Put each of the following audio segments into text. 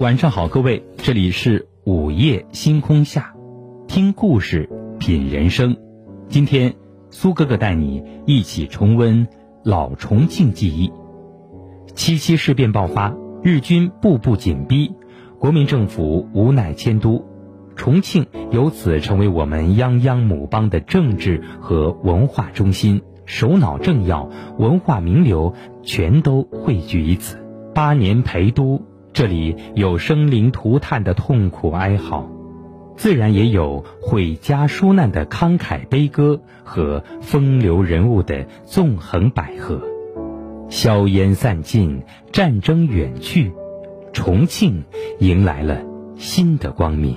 晚上好，各位，这里是午夜星空下，听故事品人生。今天苏哥哥带你一起重温老重庆记忆。七七事变爆发，日军步步紧逼，国民政府无奈迁都，重庆由此成为我们泱泱母邦的政治和文化中心，首脑政要、文化名流全都汇聚于此。八年陪都。这里有生灵涂炭的痛苦哀嚎，自然也有毁家纾难的慷慨悲歌和风流人物的纵横捭阖。硝烟散尽，战争远去，重庆迎来了新的光明。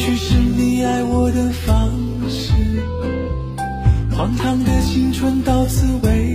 许是你爱我的方式。荒唐的青春到此为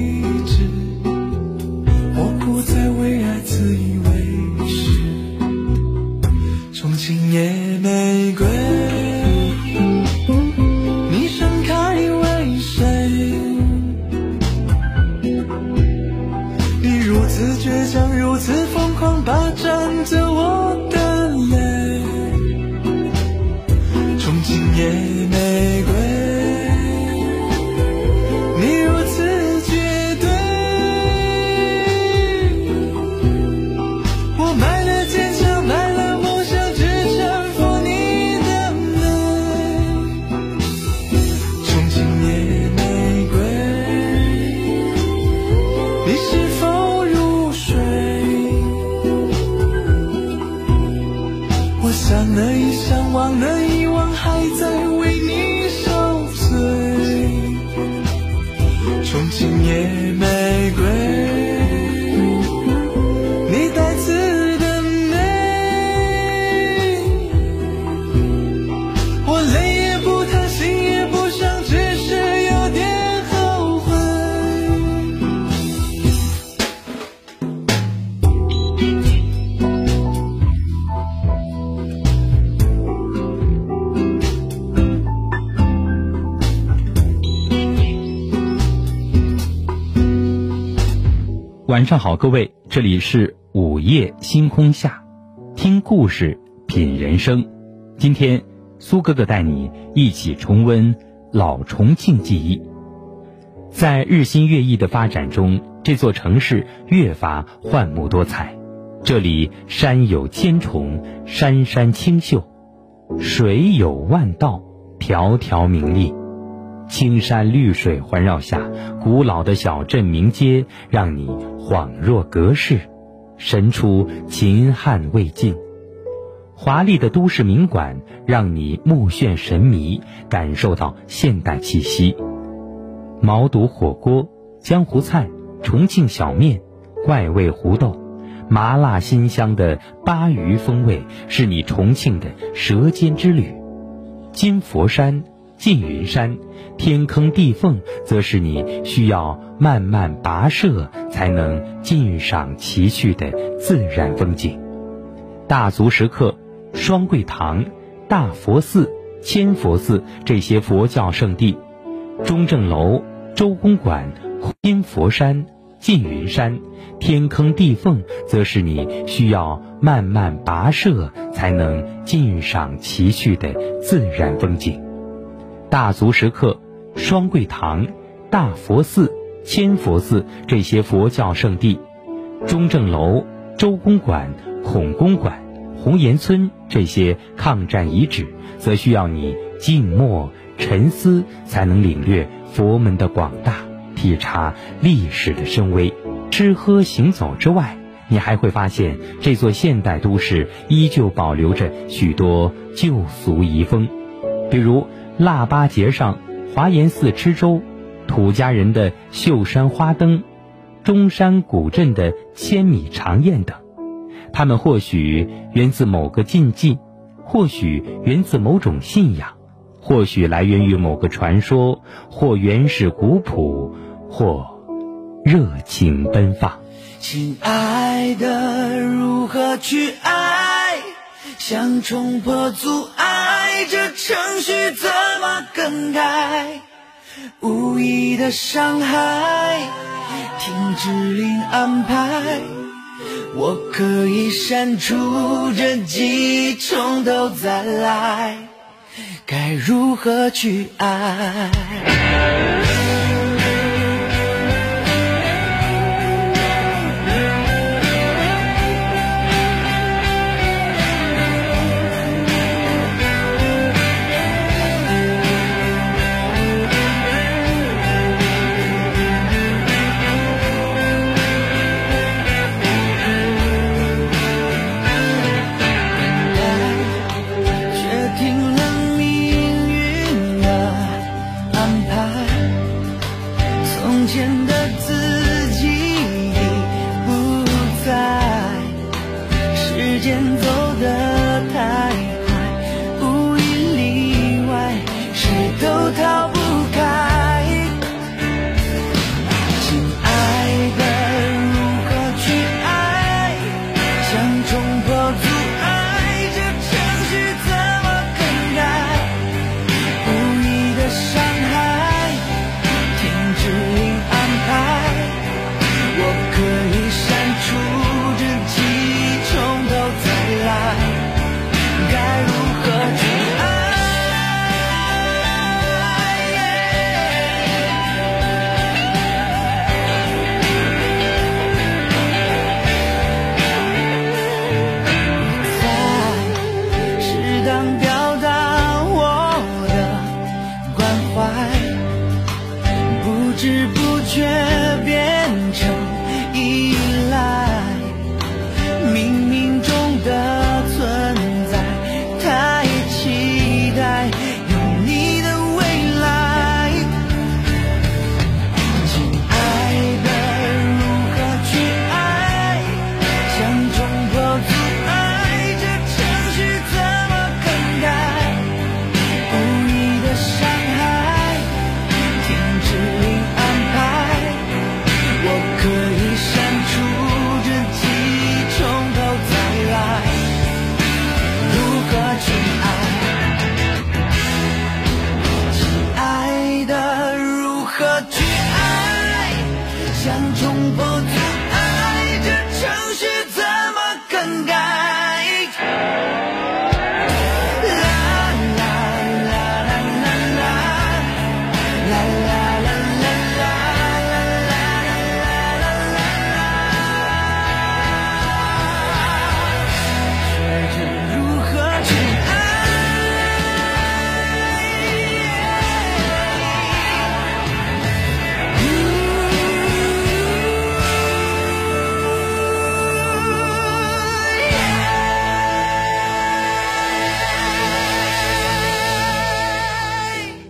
晚上好，各位，这里是午夜星空下，听故事品人生。今天苏哥哥带你一起重温老重庆记忆。在日新月异的发展中，这座城市越发焕目多彩。这里山有千重，山山清秀；水有万道，条条明丽。青山绿水环绕下，古老的小镇名街让你恍若隔世，神出秦汉魏晋。华丽的都市名馆让你目眩神迷，感受到现代气息。毛肚火锅、江湖菜、重庆小面、怪味胡豆、麻辣鲜香的巴渝风味，是你重庆的舌尖之旅。金佛山、缙云山、天坑地缝，则是你需要慢慢跋涉才能尽赏奇趣的自然风景。大足石刻。双桂堂、大佛寺、千佛寺这些佛教圣地，中正楼、周公馆、金佛山、缙云山、天坑地缝，则是你需要慢慢跋涉才能尽赏奇趣的自然风景。大足石刻、双桂堂、大佛寺、千佛寺这些佛教圣地，中正楼、周公馆、孔公馆。红岩村这些抗战遗址，则需要你静默沉思，才能领略佛门的广大，体察历史的深微。吃喝行走之外，你还会发现这座现代都市依旧保留着许多旧俗遗风，比如腊八节上华严寺吃粥，土家人的秀山花灯，中山古镇的千米长宴等。他们或许源自某个禁忌，或许源自某种信仰，或许来源于某个传说，或原始古朴，或热情奔放。亲爱的，如何去爱？想冲破阻碍，这程序怎更改？无意的伤害，听指令安排。我可以删除这记忆，从头再来，该如何去爱？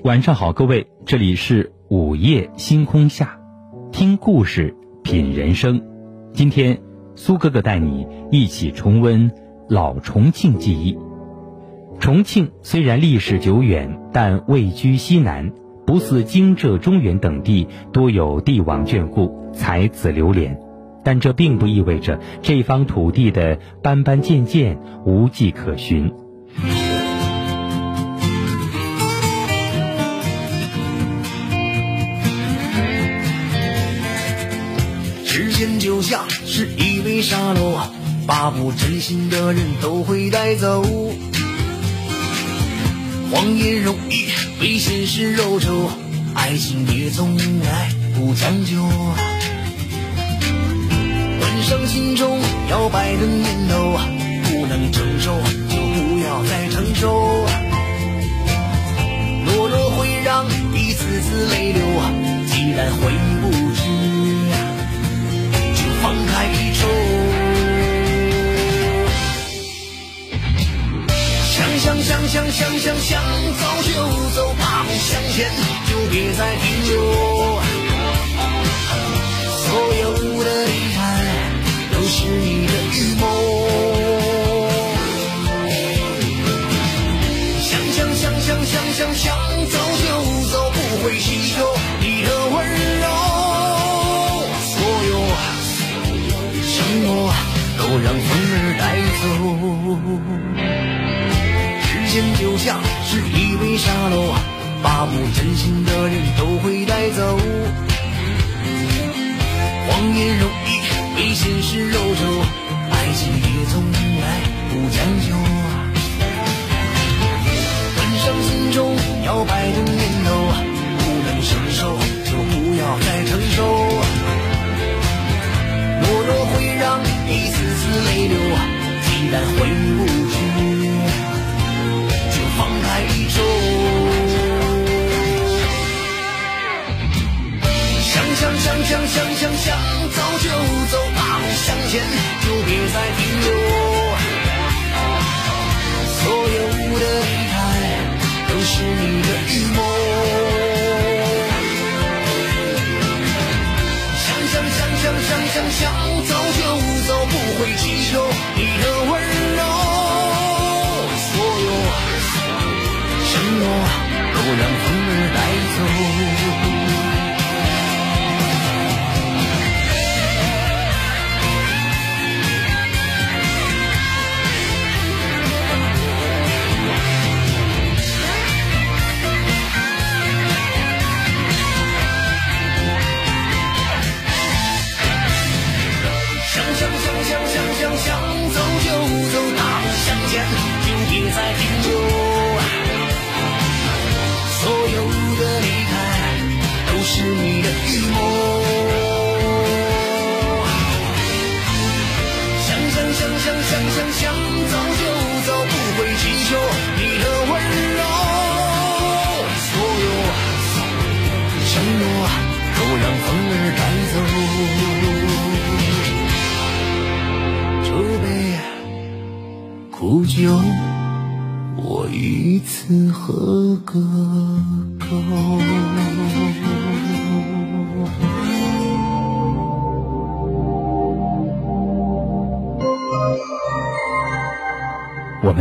晚上好，各位，这里是午夜星空下，听故事品人生。今天苏哥哥带你一起重温老重庆记忆。重庆虽然历史久远，但位居西南，不似京浙中原等地多有帝王眷顾、才子流连。但这并不意味着这方土地的斑斑件件无迹可寻。时间就像是一枚沙漏，把不真心的人都会带走。谎言容易被现实揉皱，爱情也从来不将就。关上心中摇摆的念头，不能承受就不要再承受。懦弱会让一次次泪流，既然回不去，就放开手。想想想想想想想走就走，大步向前，就别再停留。让风儿带走。时间就像是一杯沙漏，把不真心的人都会带走。谎言容易被现实揉皱，爱情也从来不将就。关上心中摇摆的念头，不能承受就不要再承受。我都会让你一次次泪流，既然回不去，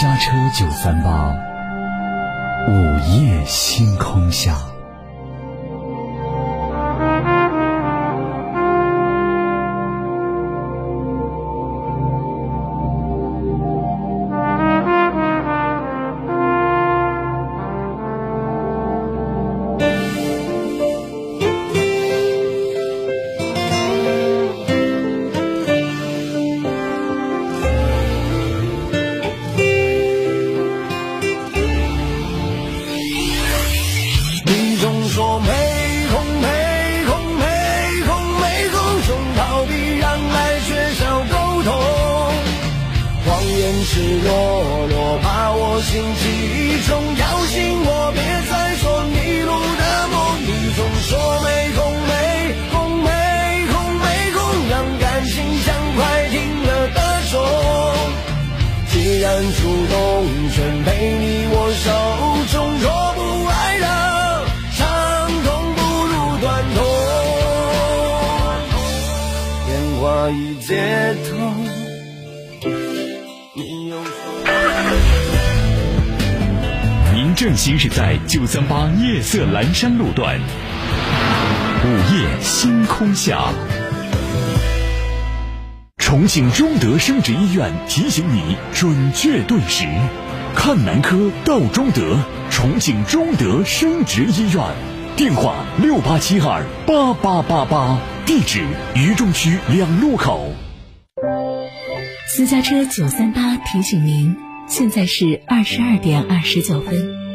家车九三八，午夜星空下。电话一接通。您正行驶在九三八夜色阑珊路段，午夜星空下。重庆中德生殖医院提醒你准确对时，看男科到中德，重庆中德生殖医院，电话六八七二八八八八，地址渝中区两路口。私家车九三八提醒您，现在是二十二点二十九分。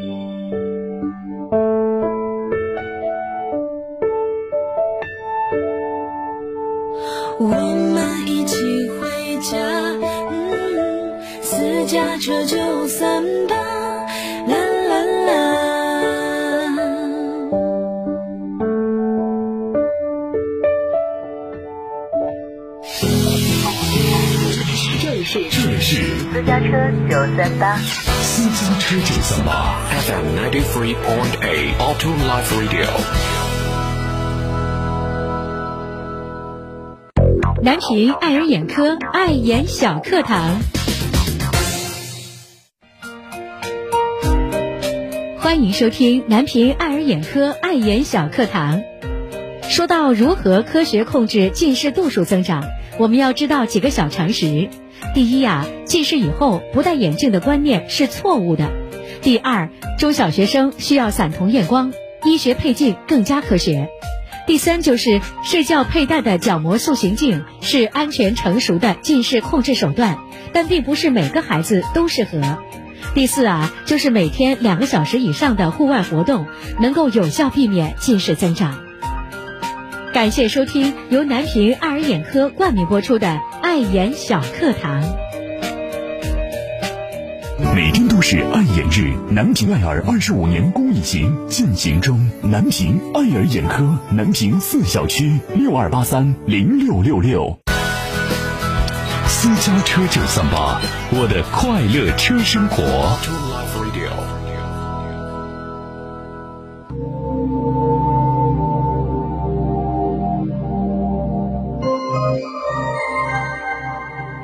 三八，私家车九三八。FM 93.8 Auto Life Radio。南平爱尔眼科爱眼小课堂，欢迎收听南平爱尔眼科爱眼小课堂。说到如何科学控制近视度数增长，我们要知道几个小常识。第一呀、近视以后不戴眼镜的观念是错误的。第二，中小学生需要散瞳验光，医学配镜更加科学。第三就是睡觉佩戴的角膜塑形镜是安全成熟的近视控制手段，但并不是每个孩子都适合。第四啊，就是每天两个小时以上的户外活动，能够有效避免近视增长。感谢收听由南平爱尔眼科冠名播出的《爱眼小课堂》。每天都是爱眼日，南平爱尔二十五年公益行进行中。南平爱尔眼科，南平四小区六二八三零六六六。私家车九三八，我的快乐车生活。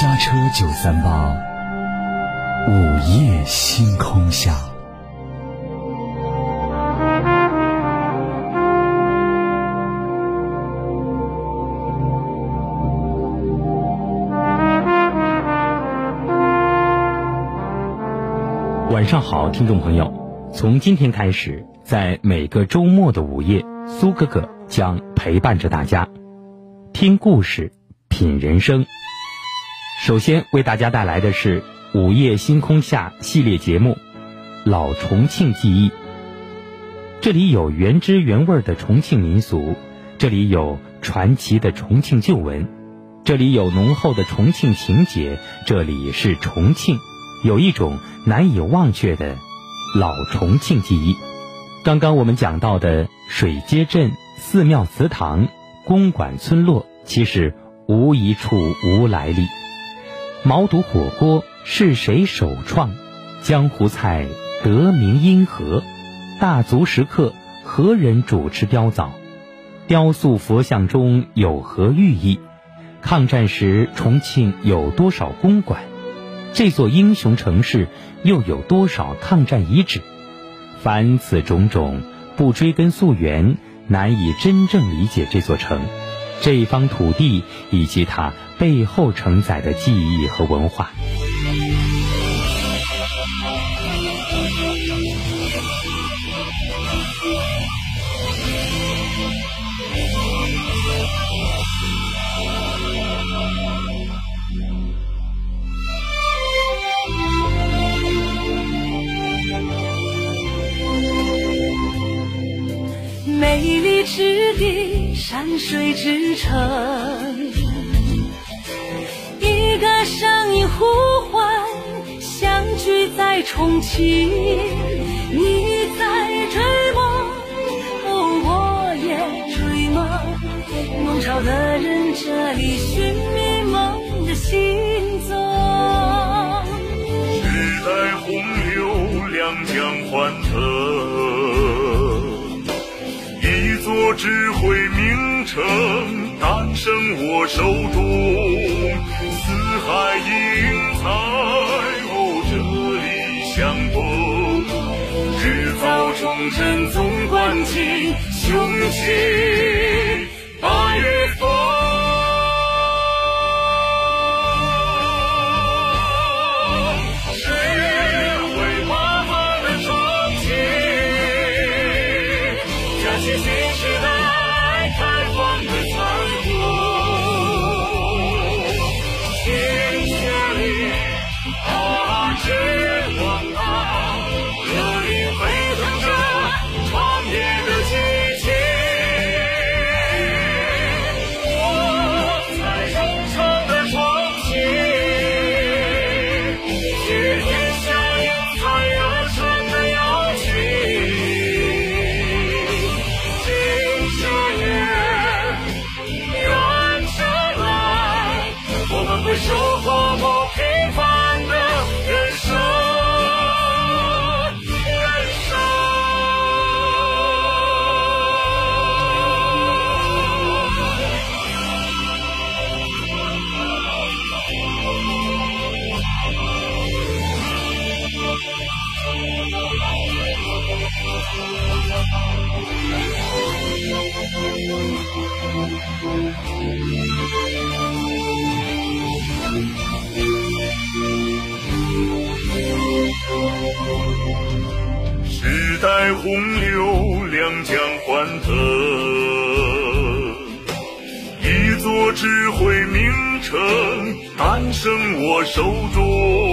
家车九三八，午夜星空下。晚上好，听众朋友。从今天开始，在每个周末的午夜，苏哥哥将陪伴着大家，听故事，品人生。首先为大家带来的是《午夜星空下》系列节目《老重庆记忆》。这里有原汁原味的重庆民俗，这里有传奇的重庆旧闻，这里有浓厚的重庆情节，这里是重庆，有一种难以忘却的老重庆记忆。刚刚我们讲到的水街镇、寺庙祠堂、公馆村落，其实无一处无来历。毛肚火锅是谁首创江湖菜得名因何大足石刻何人主持雕凿雕塑佛像中有何寓意？抗战时重庆有多少公馆？这座英雄城市又有多少抗战遗址？凡此种种不追根溯源难以真正理解这座城。这一方土地以及它背后承载的记忆和文化。美丽之地山水之城一个声音呼唤，相聚在重庆。你在追梦，哦，我也追梦。弄潮的人这里寻觅梦的行踪。时代洪流两江欢腾，一座智慧名城诞生我手中。海英才，哦，这里相逢，日照崇臣纵观情，雄起白云峰。智慧名城诞生我手中。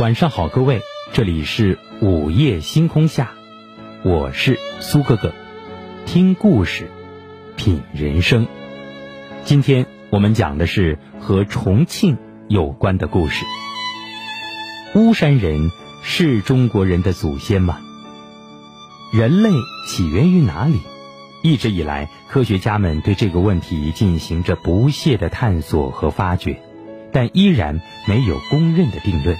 晚上好各位这里是午夜星空下我是苏哥哥听故事品人生。今天我们讲的是和重庆有关的故事。巫山人是中国人的祖先吗？人类起源于哪里？一直以来科学家们对这个问题进行着不懈的探索和发掘但依然没有公认的定论。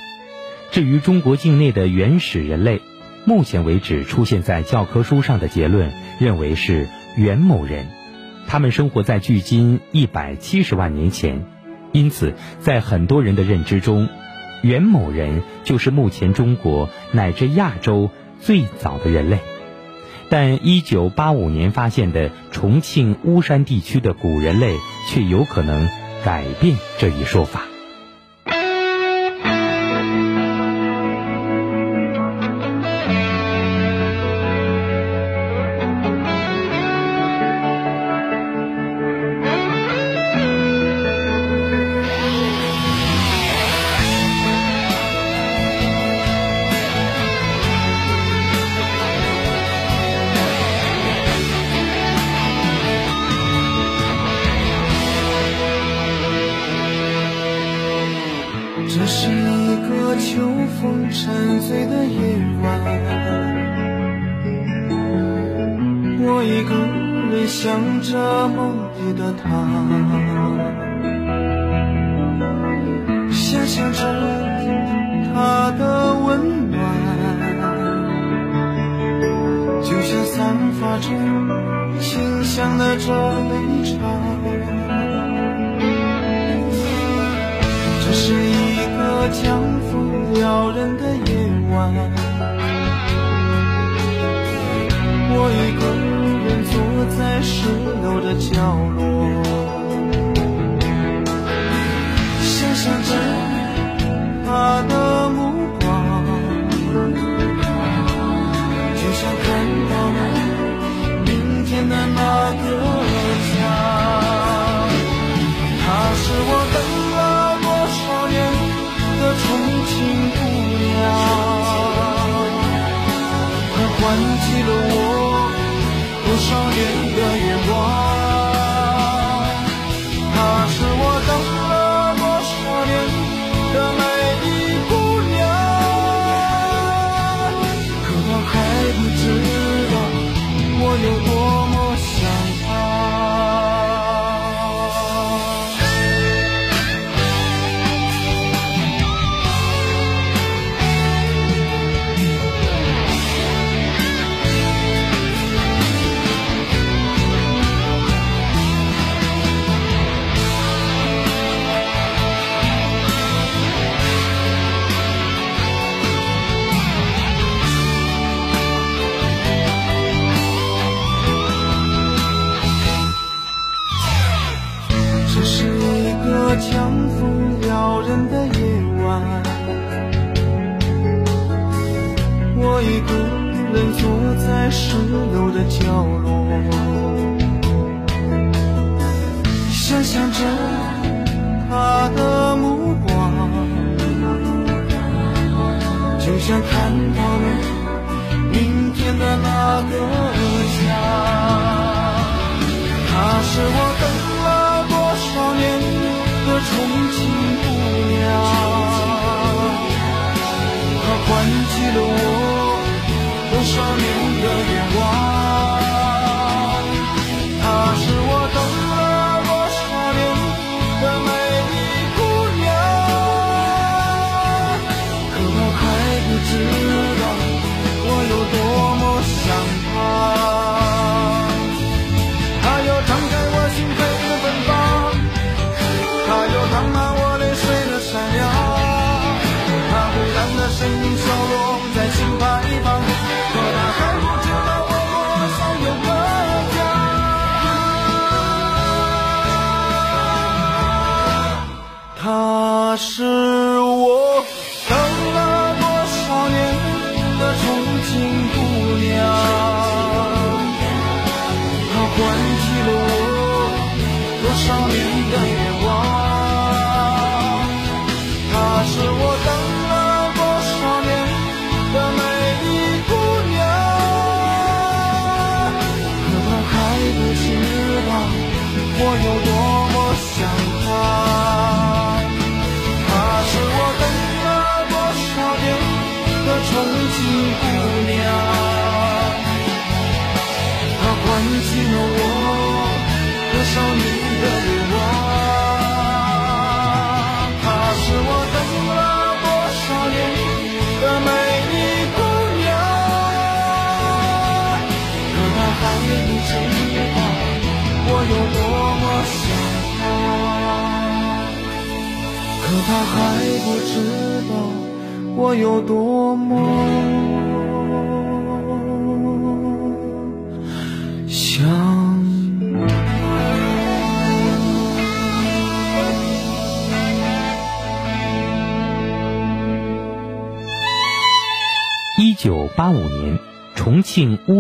至于中国境内的原始人类，目前为止出现在教科书上的结论认为是元谋人，他们生活在距今一百七十万年前，因此在很多人的认知中，元谋人就是目前中国乃至亚洲最早的人类。但一九八五年发现的重庆巫山地区的古人类，却有可能改变这一说法。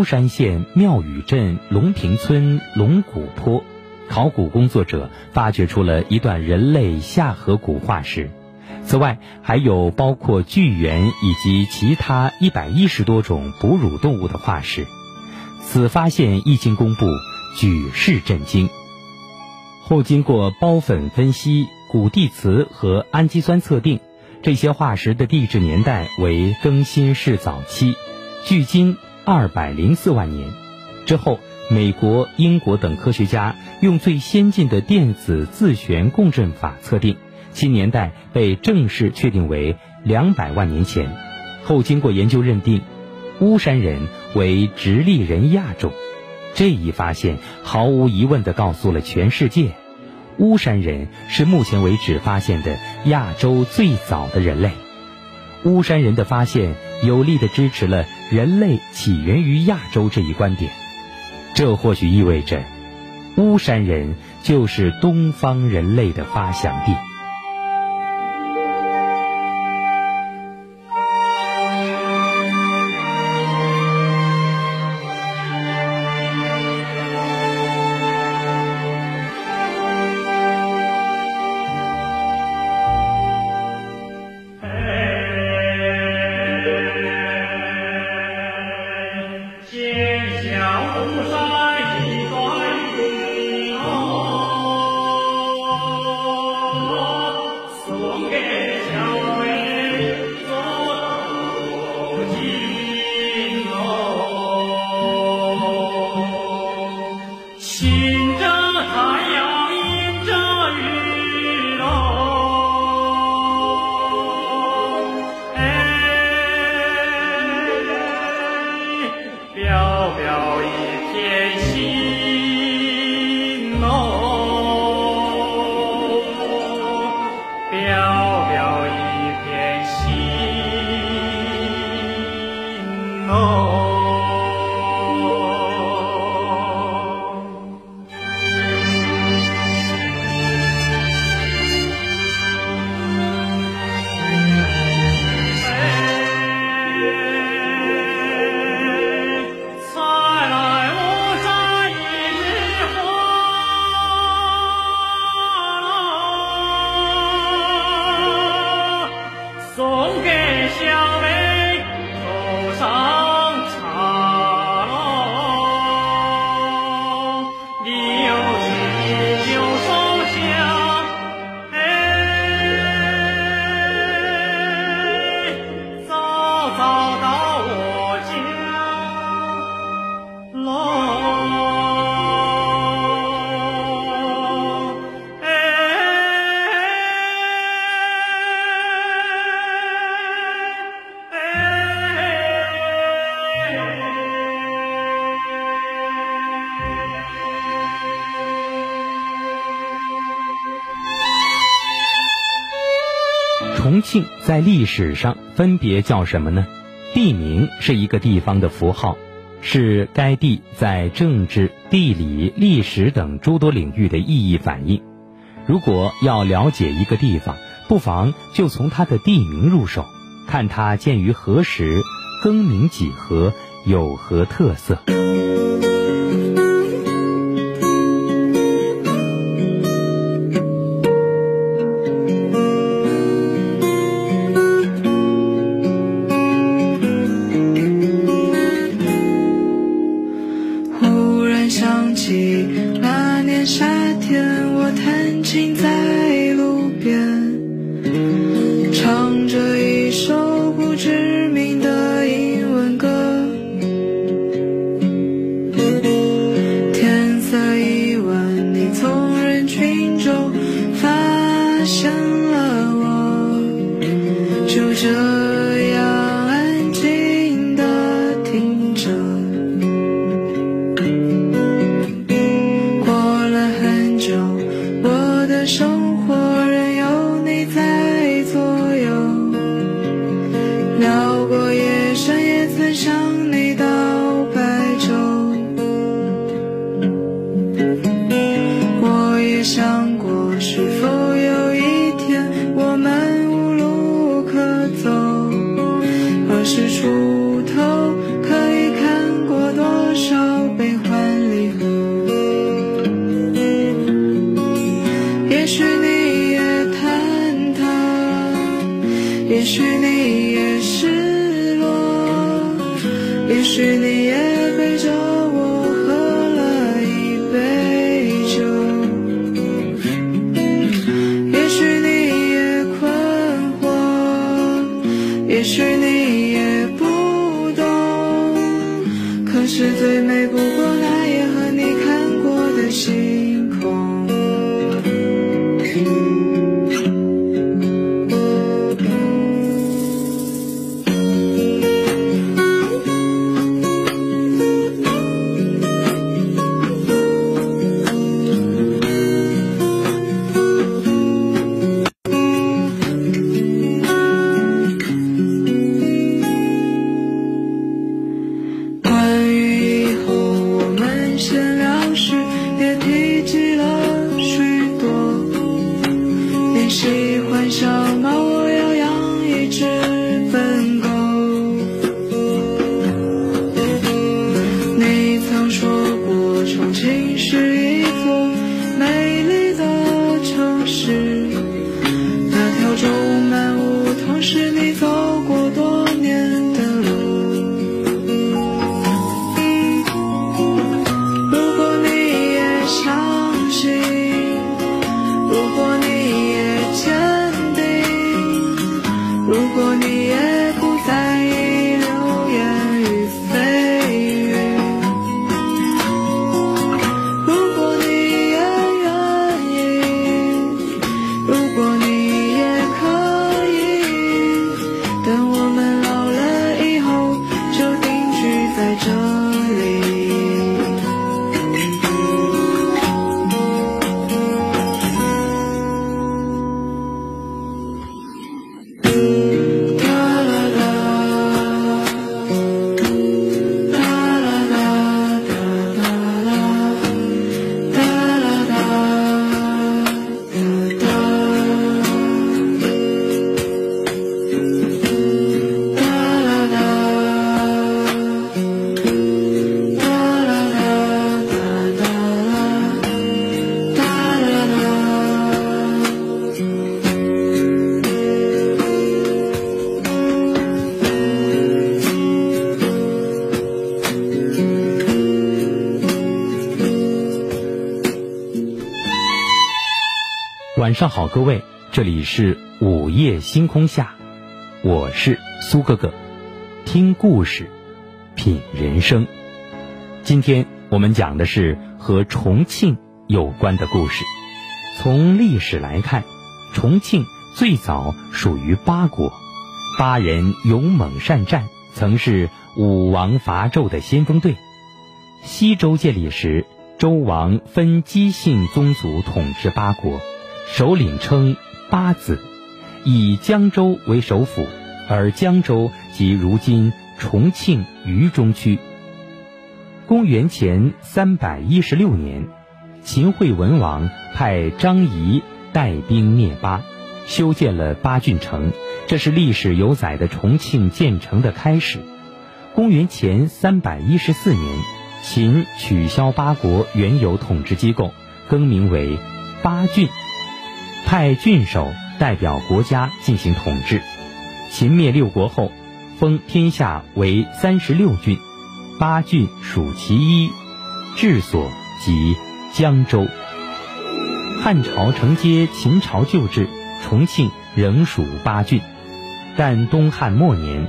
巫山县庙宇镇龙坪村龙骨坡，考古工作者发掘出了一段人类下颌骨化石。此外，还有包括巨猿以及其他一百一十多种哺乳动物的化石。此发现一经公布，举世震惊。后经过孢粉分析、古地磁和氨基酸测定。这些化石的地质年代为更新世早期，距今二百零四万年。之后，美国、英国等科学家用最先进的电子自旋共振法测定，其年代被正式确定为两百万年前。后经过研究认定，巫山人为直立人亚种。这一发现毫无疑问地告诉了全世界。巫山人是目前为止发现的亚洲最早的人类。巫山人的发现有力地支持了人类起源于亚洲这一观点。这或许意味着，巫山人就是东方人类的发祥地。姓在历史上分别叫什么呢？地名是一个地方的符号，是该地在政治、地理、历史等诸多领域的意义反映。如果要了解一个地方，不妨就从它的地名入手，看它建于何时，更名几何，有何特色。晚上好，各位，这里是午夜星空下，我是苏哥哥，听故事，品人生。今天我们讲的是和重庆有关的故事。从历史来看，重庆最早属于八国，八人勇猛善战，曾是武王伐纣的先锋队。西周建立时，周王分姬姓宗族统治八国，首领称八子，以江州为首府，而江州即如今重庆渝中区。公元前三百一十六年，秦惠文王派张仪带兵灭八，修建了八郡城，这是历史有载的重庆建成的开始。公元前三百一十四年，秦取消八国原有统治机构，更名为八郡，派郡守代表国家进行统治。秦灭六国后，封天下为三十六郡，八郡属其一，治所即江州。汉朝承接秦朝旧制，重庆仍属八郡，但东汉末年，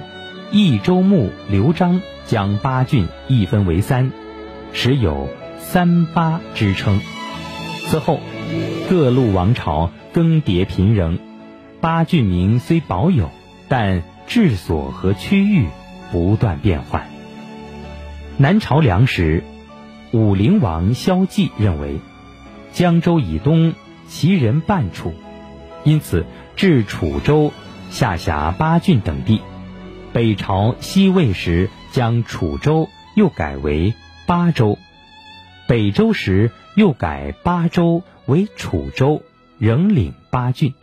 益州牧刘璋将八郡一分为三，时有“三八”之称。此后，各路王朝更迭频仍，八郡名虽保有，但治所和区域不断变换。南朝梁时，武陵王萧纪认为，江州以东其人半处，因此置楚州下辖八郡等地。北朝西魏时，将楚州又改为巴州，北周时又改巴州为楚州，仍领八郡。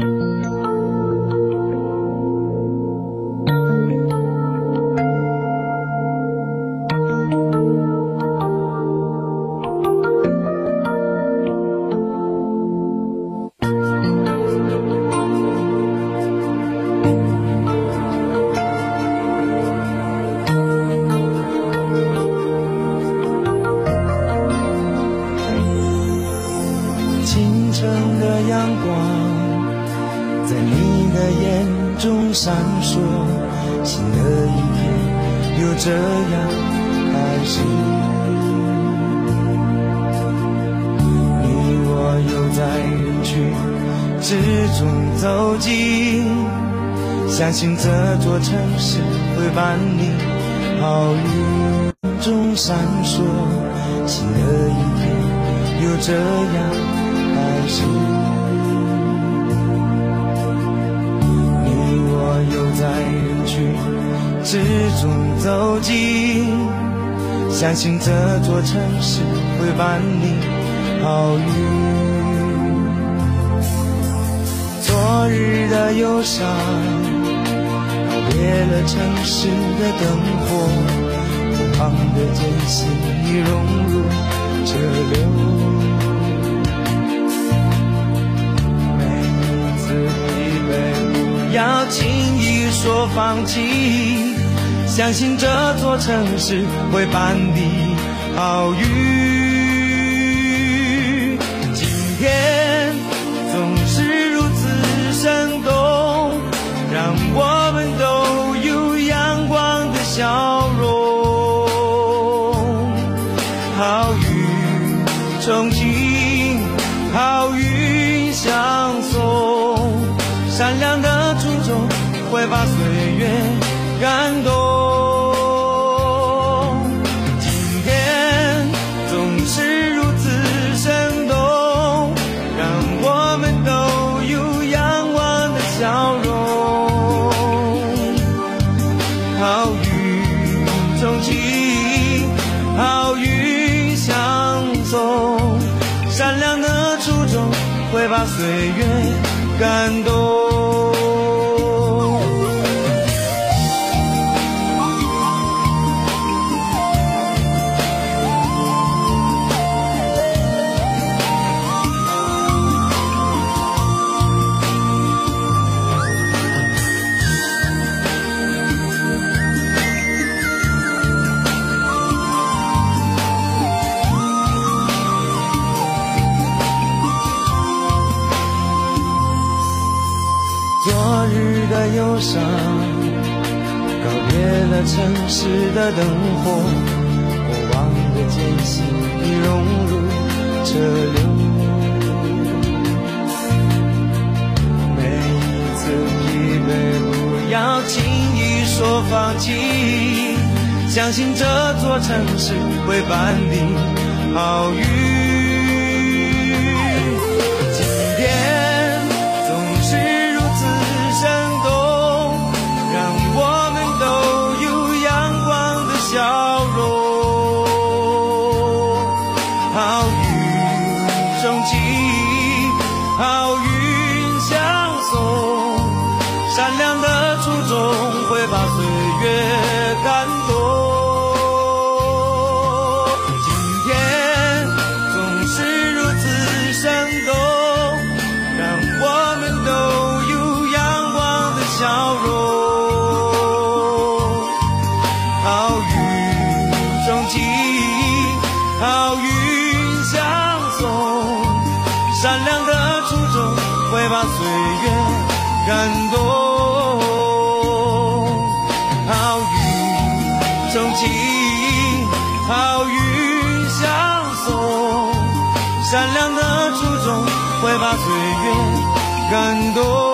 伴你好运。昨日的忧伤，告别了城市的灯火，过往的艰辛已融入车流。每一次疲惫，不要轻易说放弃，相信这座城市会伴你好运。今感上，告别了城市的灯火，过往的艰辛已融入车流。每一次疲惫，不要轻易说放弃，相信这座城市会伴你好运。感动。好运冲进，好运相送，善良的初衷会把岁月感动。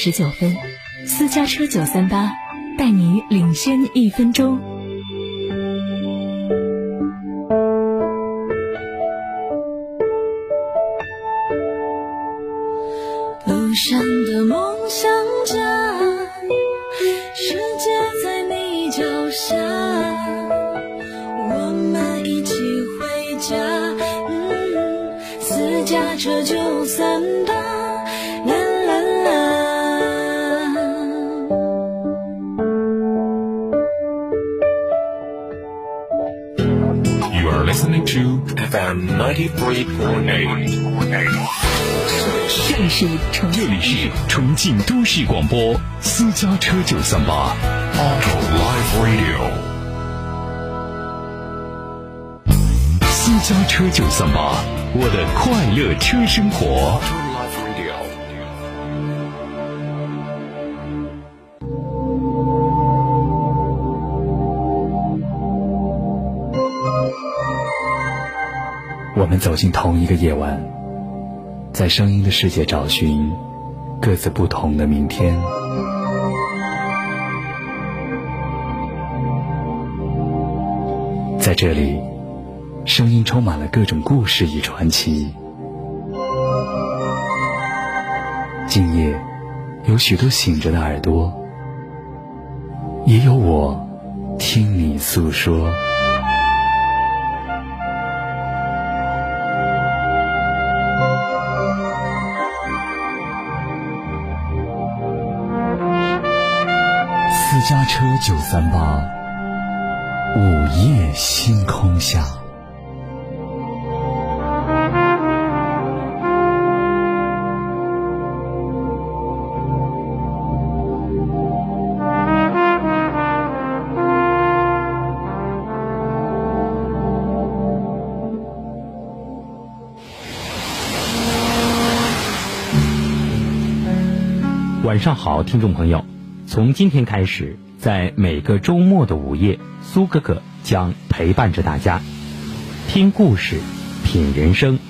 十九分，私家车九三八带你领先一分钟。广播私家车九三八 Auto Life Radio. 私家车九三八，我的快乐车生活。我们走进同一个夜晚，在声音的世界找寻各自不同的明天。在这里，声音充满了各种故事与传奇。今夜，有许多醒着的耳朵，也有我听你诉说。家车九三八，午夜星空下。晚上好，听众朋友。从今天开始，在每个周末的午夜，苏哥哥将陪伴着大家，听故事，品人生。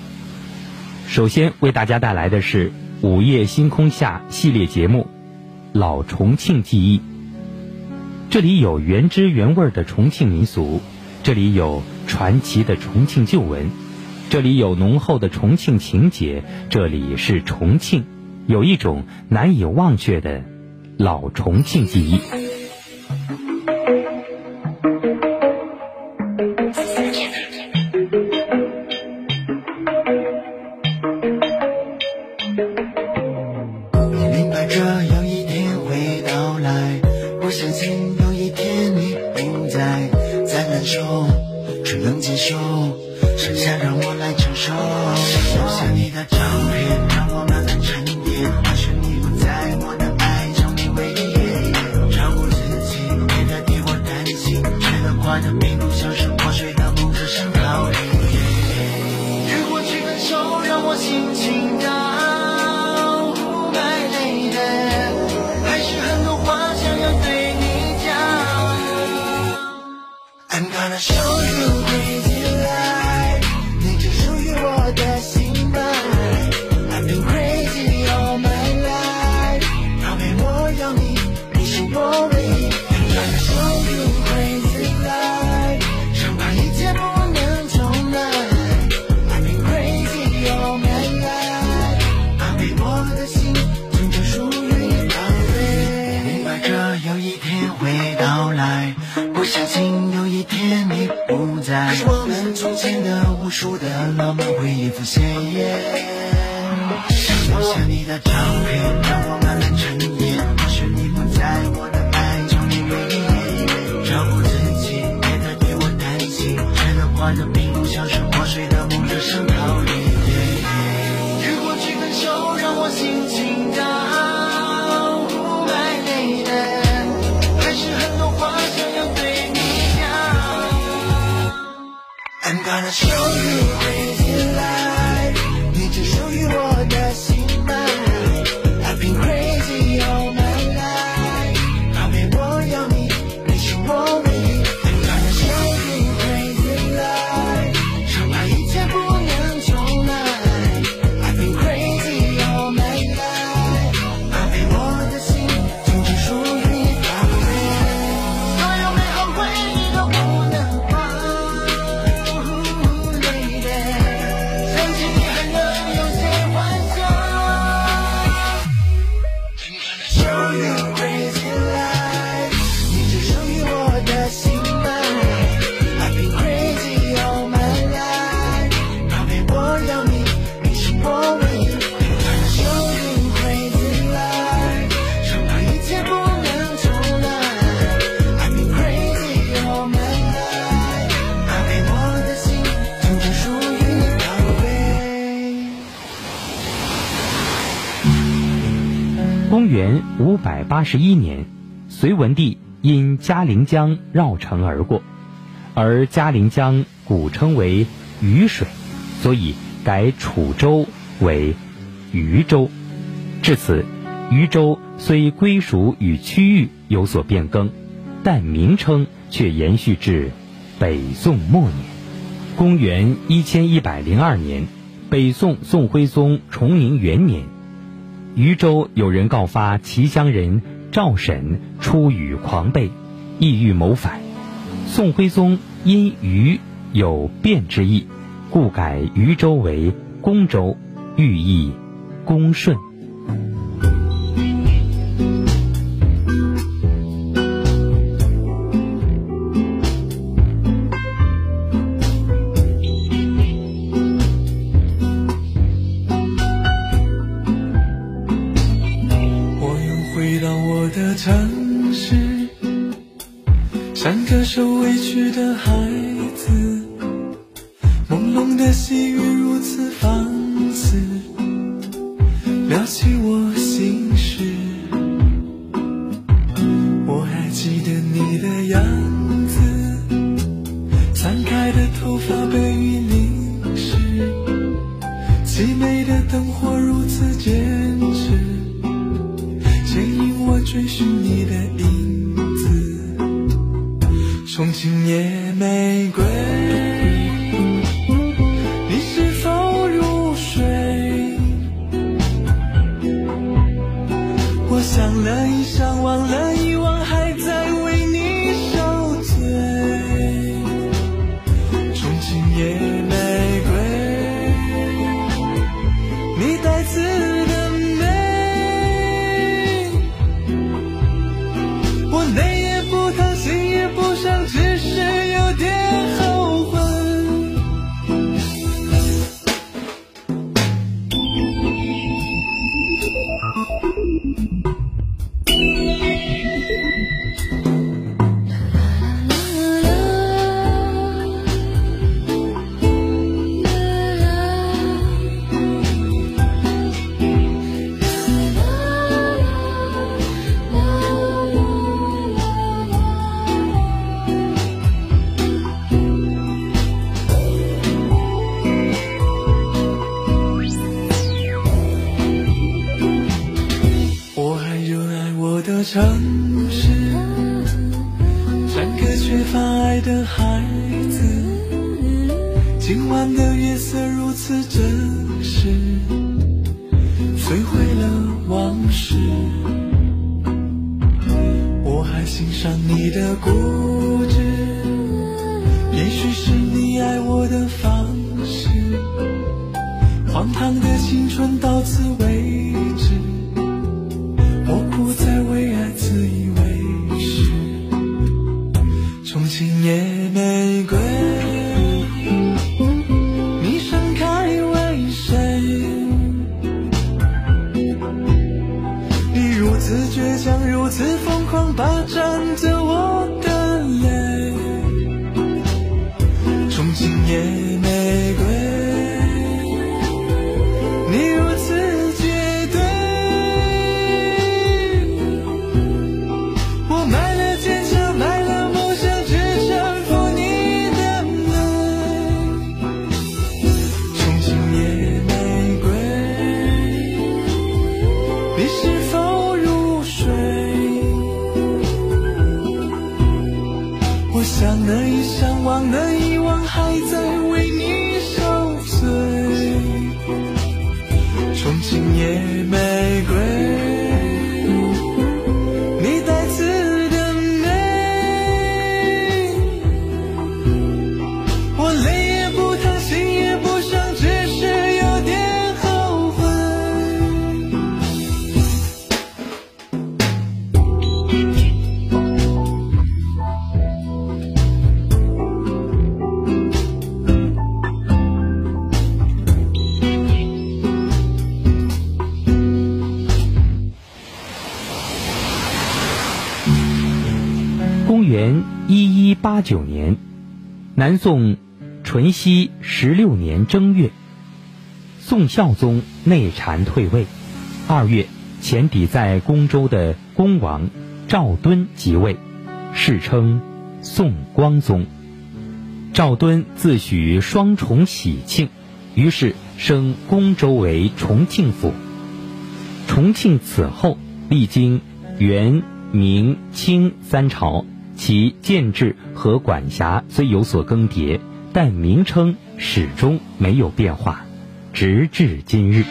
首先为大家带来的是《午夜星空下》系列节目《老重庆记忆》。这里有原汁原味的重庆民俗，这里有传奇的重庆旧闻，这里有浓厚的重庆情节，这里是重庆，有一种难以忘却的老重庆记忆。相信有一天你不在。是我们从前的无数的浪漫回忆浮现。留下你的照片，让我慢慢沉淀。或许你不在，我的爱中你唯一。照顾自己，别再对我担心，觉得快乐并不像是破碎的梦，只剩逃离。如果去分手，让我心情高。gonna show you crazy you 百八十一年，隋文帝因嘉陵江绕城而过，而嘉陵江古称为渝水，所以改楚州为渝州。至此，渝州虽归属与区域有所变更，但名称却延续至北宋末年，公元一千一百零二年，北宋宋徽宗崇宁元年。禹州有人告发齐乡人赵审出语狂悖意欲谋反。宋徽宗因禹有变之意故改禹州为公州寓意公顺。凄美的灯火如此坚持，牵引我追寻你的影子。重庆夜。八九年，南宋淳熙十六年正月，宋孝宗内禅退位，二月前抵在宫州的恭王赵敦即位，世称宋光宗。赵敦自诩双重喜庆，于是升恭州为重庆府。重庆此后历经元、明、清三朝。其建制和管辖虽有所更迭，但名称始终没有变化，直至今日。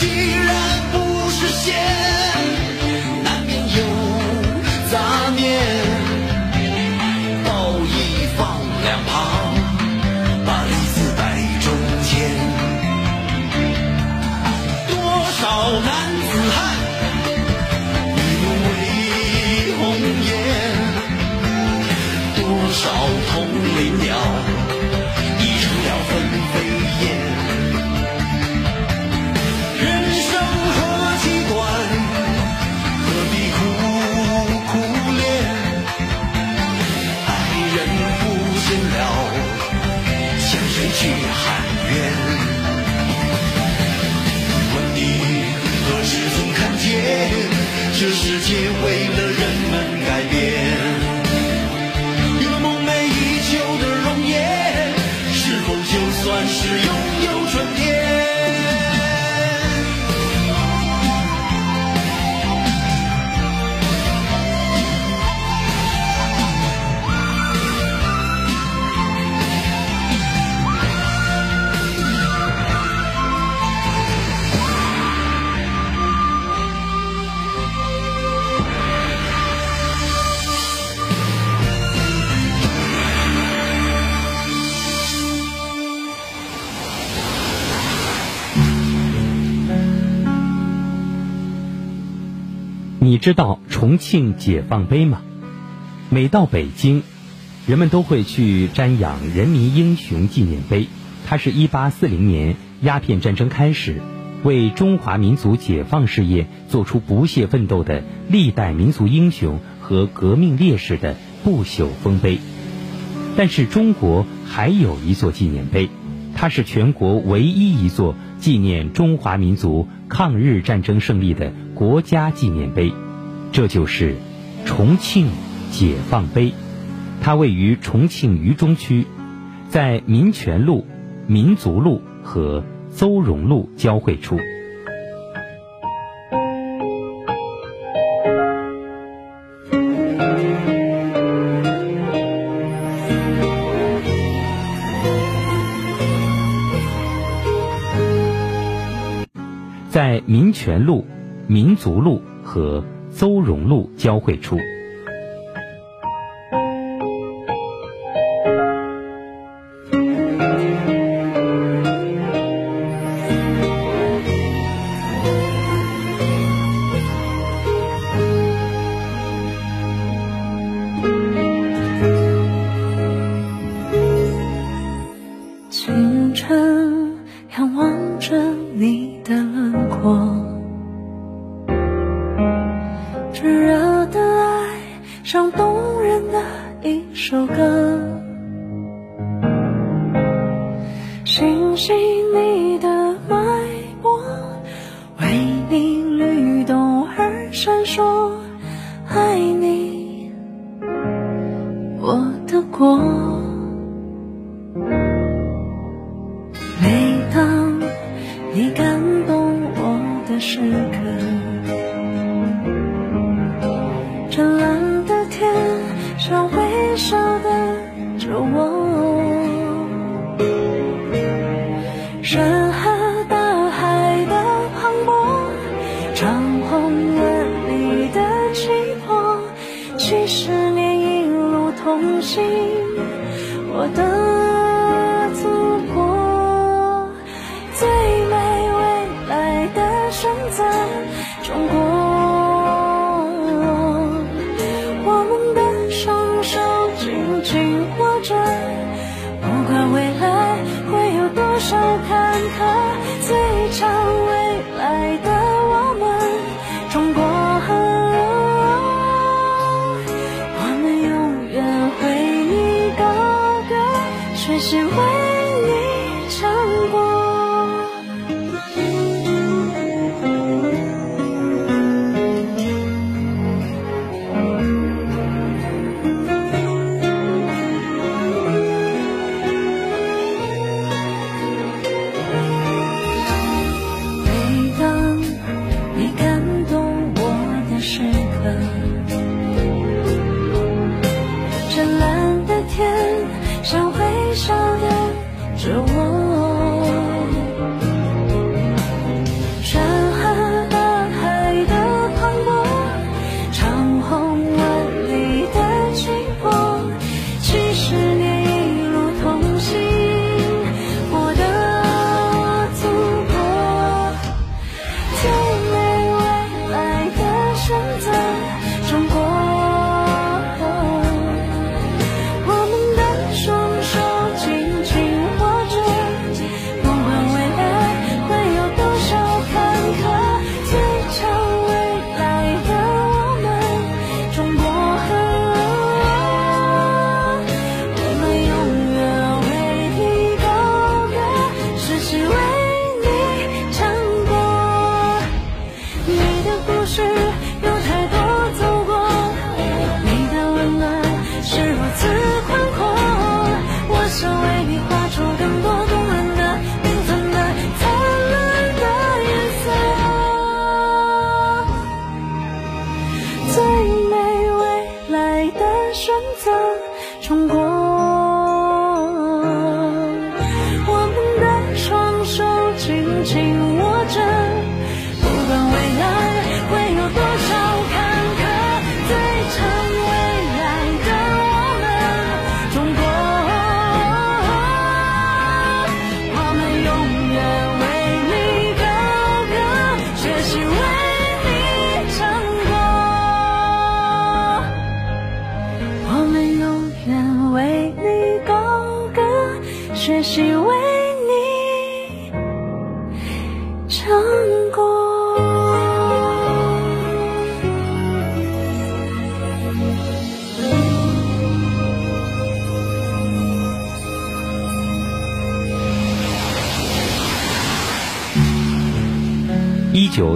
你世知道重庆解放碑吗？每到北京，人们都会去瞻仰人民英雄纪念碑。它是一八四零年鸦片战争开始，为中华民族解放事业做出不懈奋斗的历代民族英雄和革命烈士的不朽丰碑。但是中国还有一座纪念碑，它是全国唯一一座纪念中华民族抗日战争胜利的国家纪念碑，这就是重庆解放碑，它位于重庆渝中区，在民权路、民族路和邹容路交汇处。在民权路、民族路和邹荣路交汇处。星星你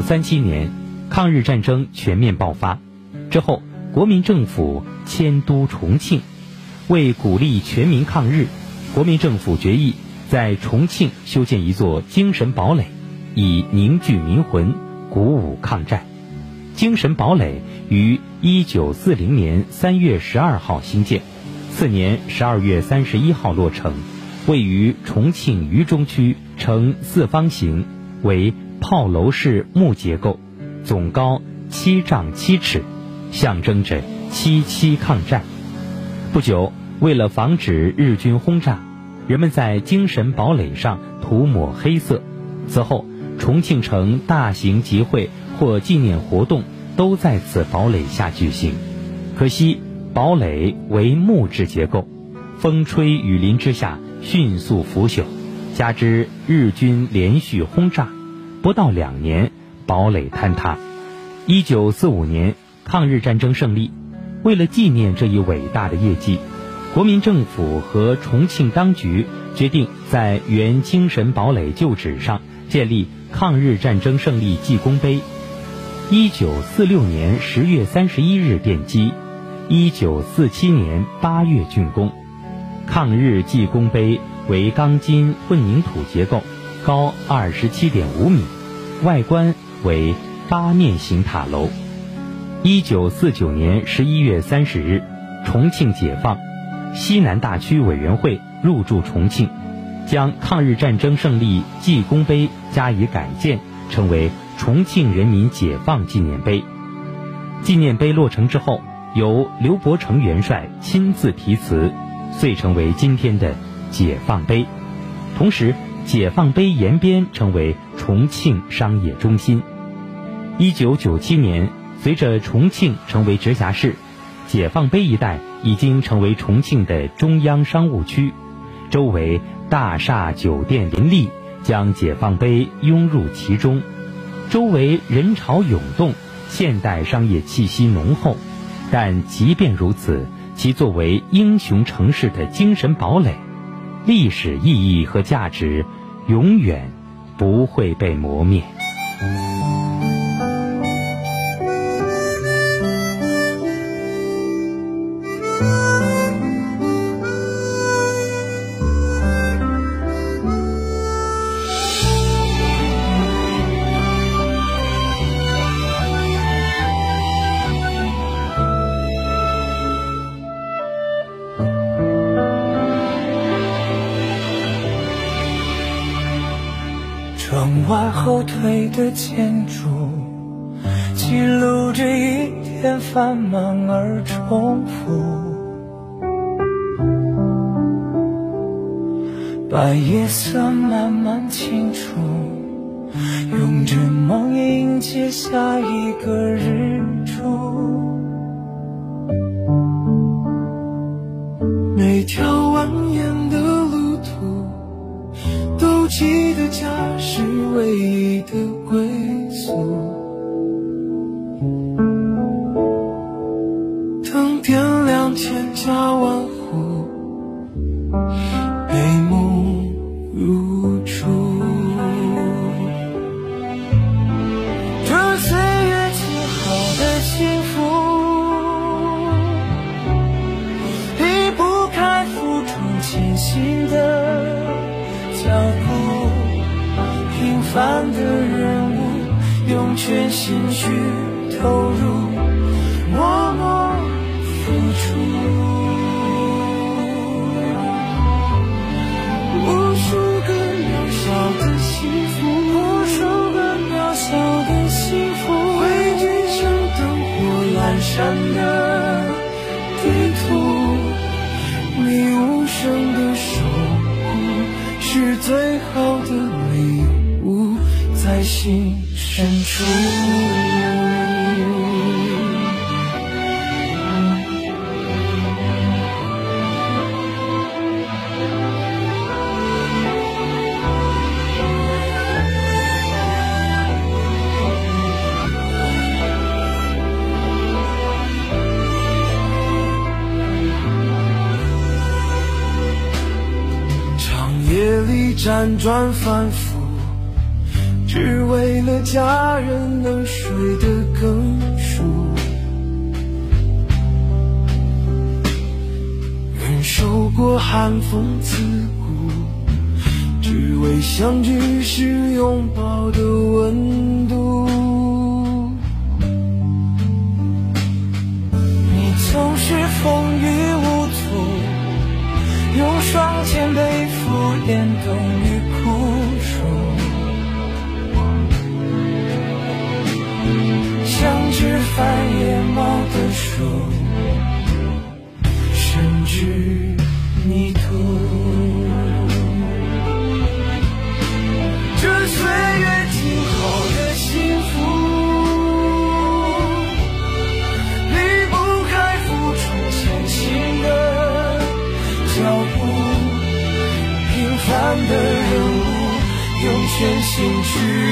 三七年抗日战争全面爆发之后，国民政府迁都重庆。为鼓励全民抗日，国民政府决议在重庆修建一座精神堡垒，以凝聚民魂，鼓舞抗战。精神堡垒于一九四零年三月十二号兴建，次年十二月三十一号落成，位于重庆渝中区，呈四方形。为。炮楼式木结构，总高七丈七尺，象征着七七抗战。不久，为了防止日军轰炸，人们在精神堡垒上涂抹黑色。此后，重庆城大型集会或纪念活动都在此堡垒下举行。可惜，堡垒为木质结构，风吹雨淋之下迅速腐朽，加之日军连续轰炸，不到两年，堡垒坍塌。一九四五年，抗日战争胜利。为了纪念这一伟大的业绩，国民政府和重庆当局决定在原精神堡垒旧址上建立抗日战争胜利记功碑。一九四六年十月三十一日奠基，一九四七年八月竣工。抗日记功碑为钢筋混凝土结构，高二十七点五米，外观为八面形塔楼。一九四九年十一月三十日，重庆解放，西南大区委员会入驻重庆，将抗日战争胜利记功碑加以改建，成为重庆人民解放纪念碑。纪念碑落成之后，由刘伯承元帅亲自题词，遂成为今天的解放碑。同时，解放碑沿边成为重庆商业中心。一九九七年。随着重庆成为直辖市，解放碑一带已经成为重庆的中央商务区，周围大厦酒店林立，将解放碑拥入其中，周围人潮涌动，现代商业气息浓厚。但即便如此，其作为英雄城市的精神堡垒，历史意义和价值永远不会被磨灭。的建筑，记录着一天繁忙而重复。把夜色慢慢清楚，用着梦迎接下一个日去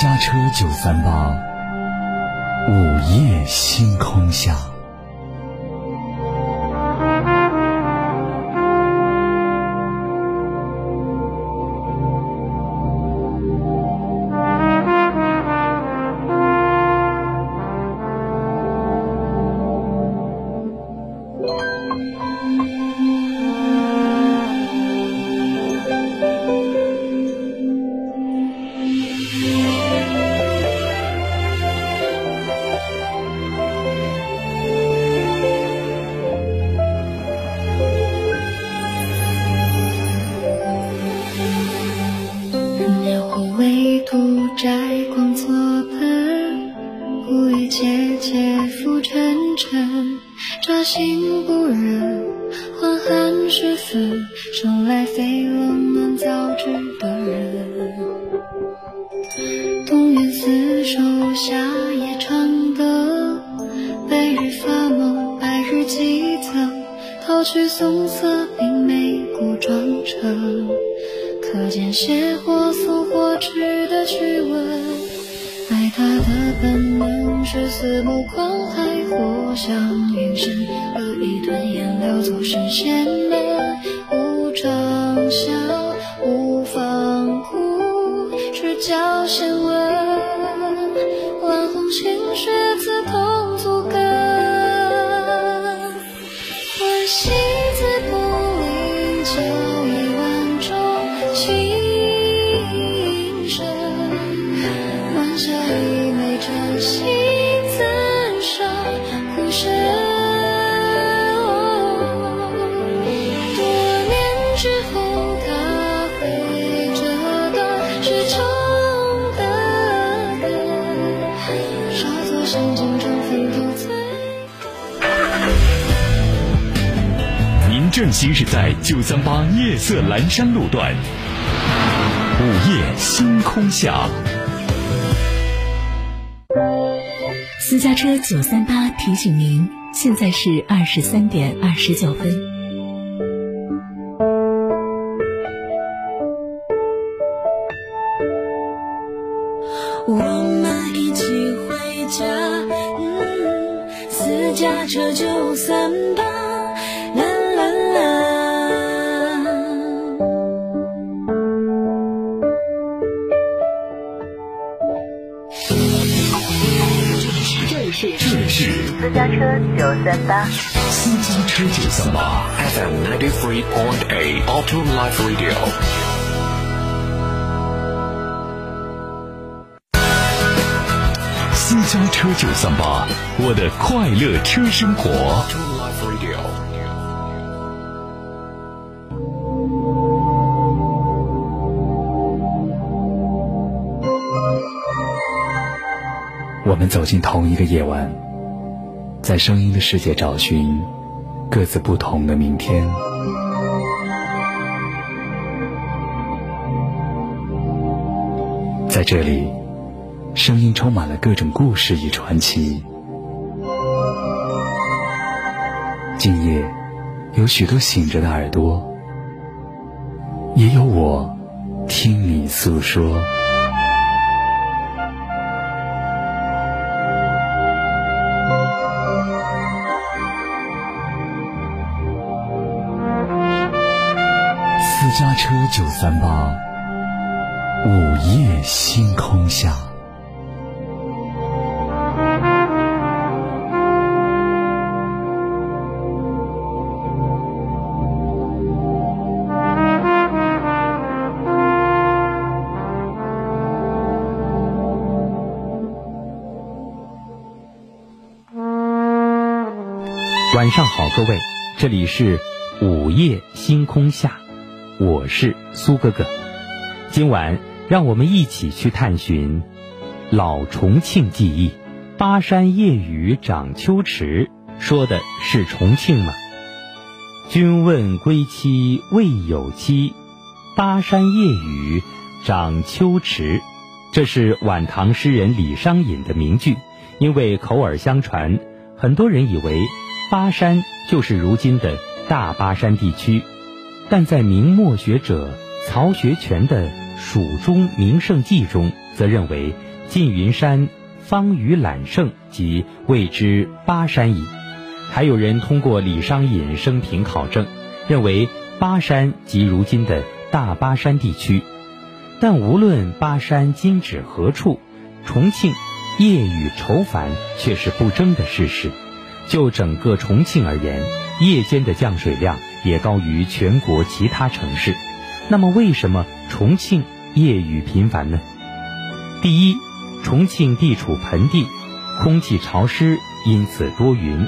家车九三八，午夜星空下。增，淘去松色，并没故装成。可见邪火送火纸的趣闻，爱他的本能是四目狂海，火像云深，恶意吞咽流走神仙门，无长相，无放忽，赤脚先问，万红晴雪是在九三八夜色阑珊路段，午夜星空下。私家车九三八提醒您，现在是二十三点二十九分。私家车九三八，FM ninety three point eight Auto Life Radio。私家车九三八，我的快乐车生活。我们走进同一个夜晚，在声音的世界找寻各自不同的明天。在这里，声音充满了各种故事与传奇。今夜，有许多醒着的耳朵，也有我听你诉说。车九三八，午夜星空下。晚上好，各位，这里是午夜星空下，我是苏哥哥。今晚让我们一起去探寻老重庆记忆。巴山夜雨涨秋池，说的是重庆吗？君问归期未有期，巴山夜雨涨秋池。这是晚唐诗人李商隐的名句，因为口耳相传，很多人以为。巴山就是如今的大巴山地区，但在明末学者曹学全的《蜀中名胜记》中，则认为缙云山方与揽胜即谓之巴山矣。还有人通过李商隐生平考证，认为巴山即如今的大巴山地区。但无论巴山今指何处，重庆夜雨愁烦却是不争的事实。就整个重庆而言，夜间的降水量也高于全国其他城市。那么，为什么重庆夜雨频繁呢？第一，重庆地处盆地，空气潮湿，因此多云。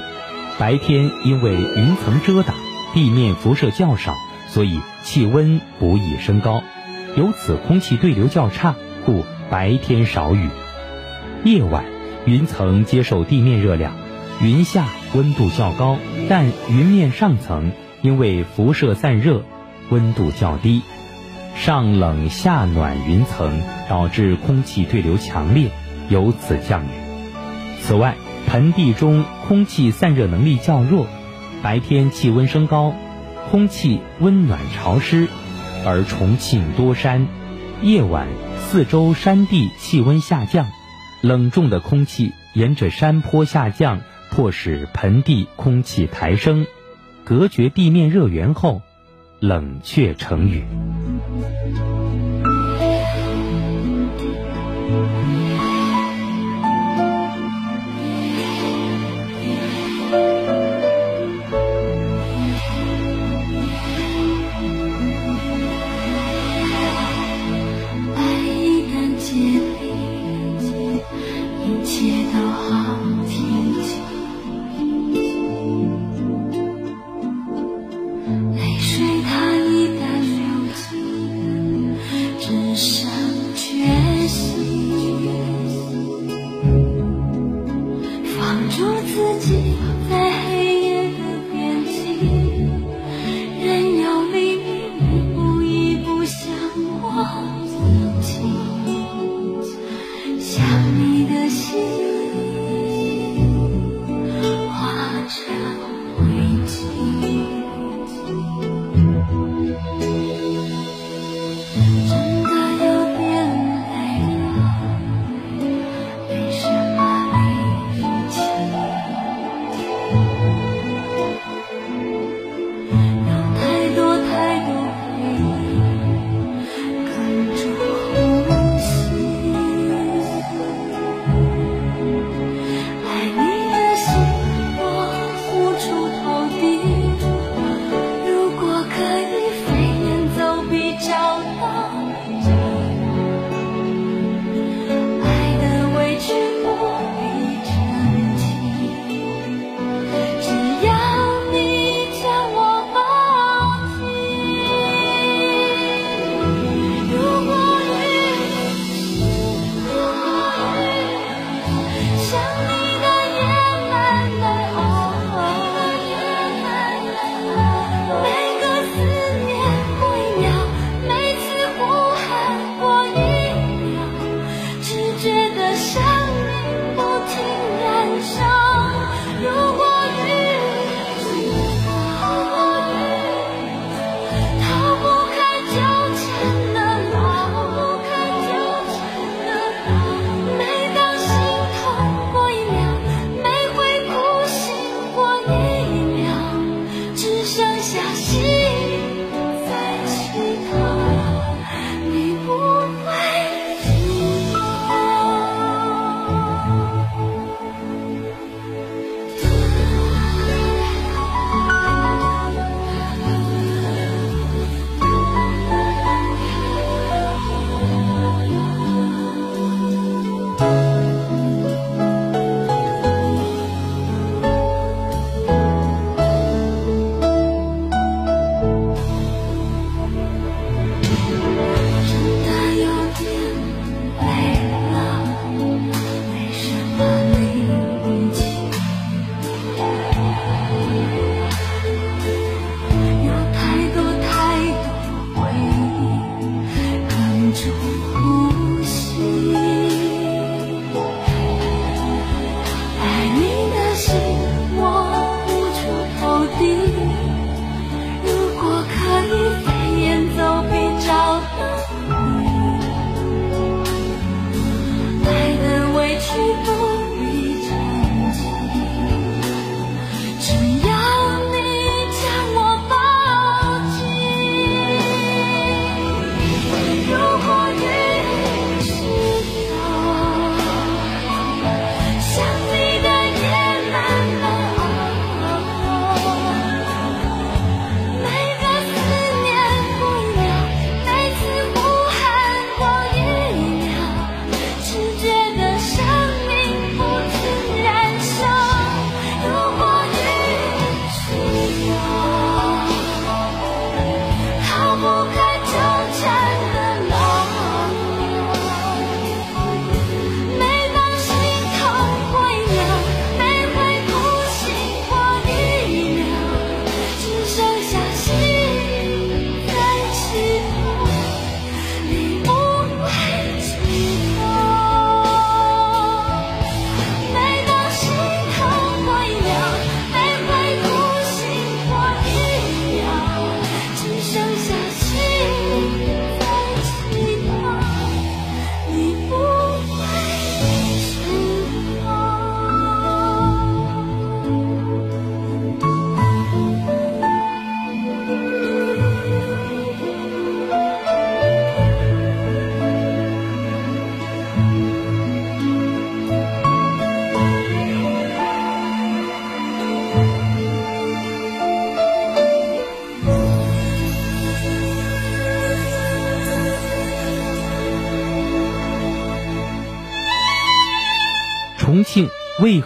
白天因为云层遮挡，地面辐射较少，所以气温不易升高。由此，空气对流较差，故白天少雨。夜晚，云层接受地面热量。云下温度较高，但云面上层因为辐射散热，温度较低。上冷下暖云层导致空气对流强烈，由此降雨。此外，盆地中空气散热能力较弱，白天气温升高，空气温暖潮湿，而重庆多山，夜晚四周山地气温下降，冷重的空气沿着山坡下降。迫使盆地空气抬升，隔绝地面热源后，冷却成雨。是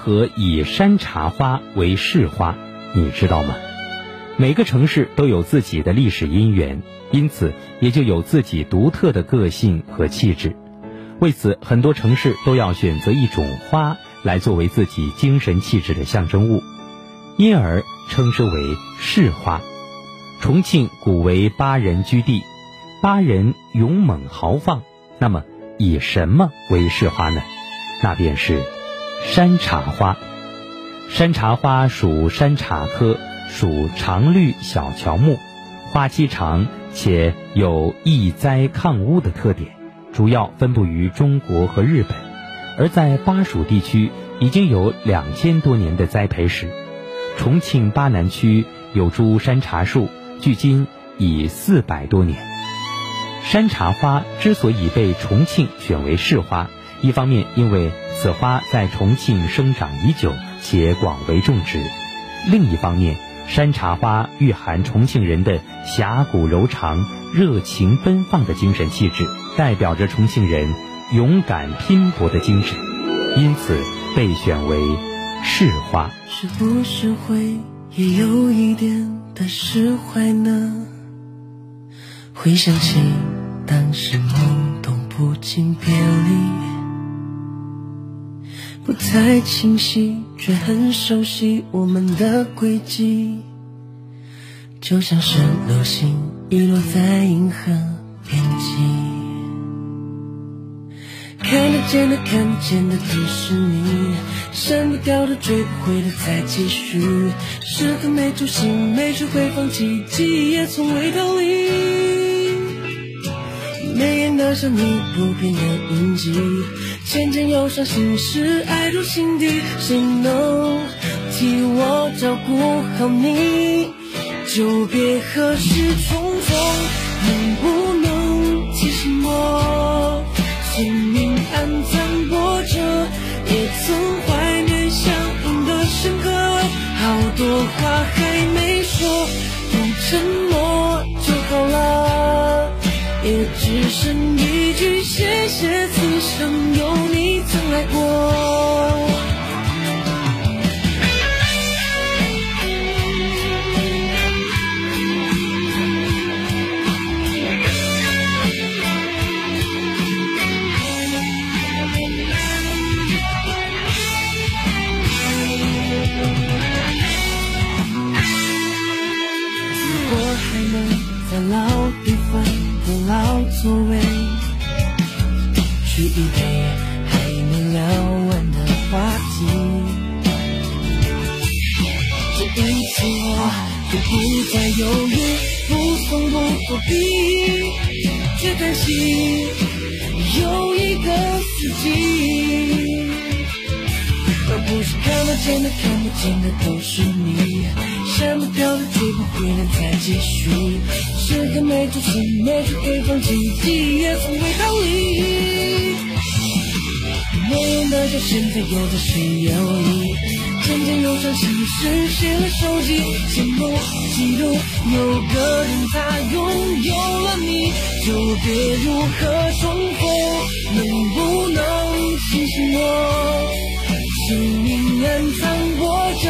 和以山茶花为市花？你知道吗？每个城市都有自己的历史因缘，因此也就有自己独特的个性和气质。为此，很多城市都要选择一种花来作为自己精神气质的象征物，因而称之为市花。重庆古为巴人居地，巴人勇猛豪放，那么以什么为市花呢？那便是山茶花。山茶花属山茶科，属常绿小乔木，花期长且有易灾抗污的特点。主要分布于中国和日本，而在巴蜀地区已经有两千多年的栽培史。重庆巴南区有株山茶树，距今已四百多年。山茶花之所以被重庆选为市花，一方面因为此花在重庆生长已久且广为种植，另一方面，山茶花蕴含重庆人的侠骨柔肠、热情奔放的精神气质。代表着重庆人勇敢拼搏的精神，因此被选为市花。是不是会也有一点的释怀呢？回想起当时懵懂不经别离，不太清晰却很熟悉我们的轨迹，就像是流星遗落在银河边际。看得见的，看不见的都是你，删不掉的，追不回的，再继续。时刻没出息，没学会放弃，记忆也从未逃离。眉眼的像你不变的印记，渐渐忧伤心事，爱入心底。谁能替我照顾好你？就别何时重逢，能不能提醒我？生命暗藏波折，也曾怀念相拥的深刻。好多话还没说，都沉默谢谢，此生有你曾来过。再犹豫，不怂不躲避，却担心有一个自己。而不是看得见的看不见的都是你，删不掉的追不回的再继续，时刻没出息没学会放弃，记忆也从未逃离。没用的就现在有着谁有意，渐渐忧伤心失去了手机，羡慕嫉妒有个人他拥有了你，就别如何重逢，能不能提醒我？生命暗藏波折，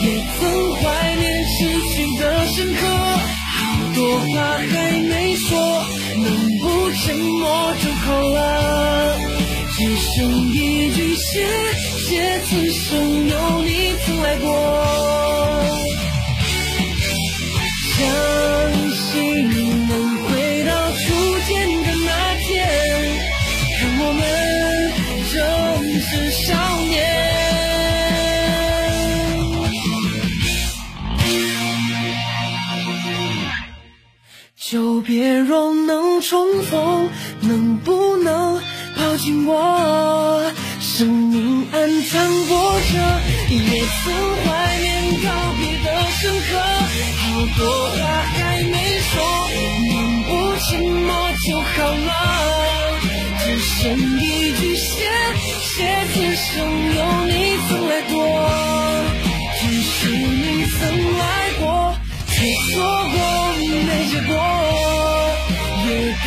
也曾怀念失去的深刻。好多话还没说，能不沉默就好了。只剩一句谢谢，此生有你曾来过。相信能回到初见的那天，看我们正是少年。就别若能重逢，能不能抱紧我？生命暗藏波折，也曾怀念告别的深刻。好多话还没说，能不沉默就好了。只剩一句谢谢，此生有你曾来过，只是你曾来过，却错过没结果。也感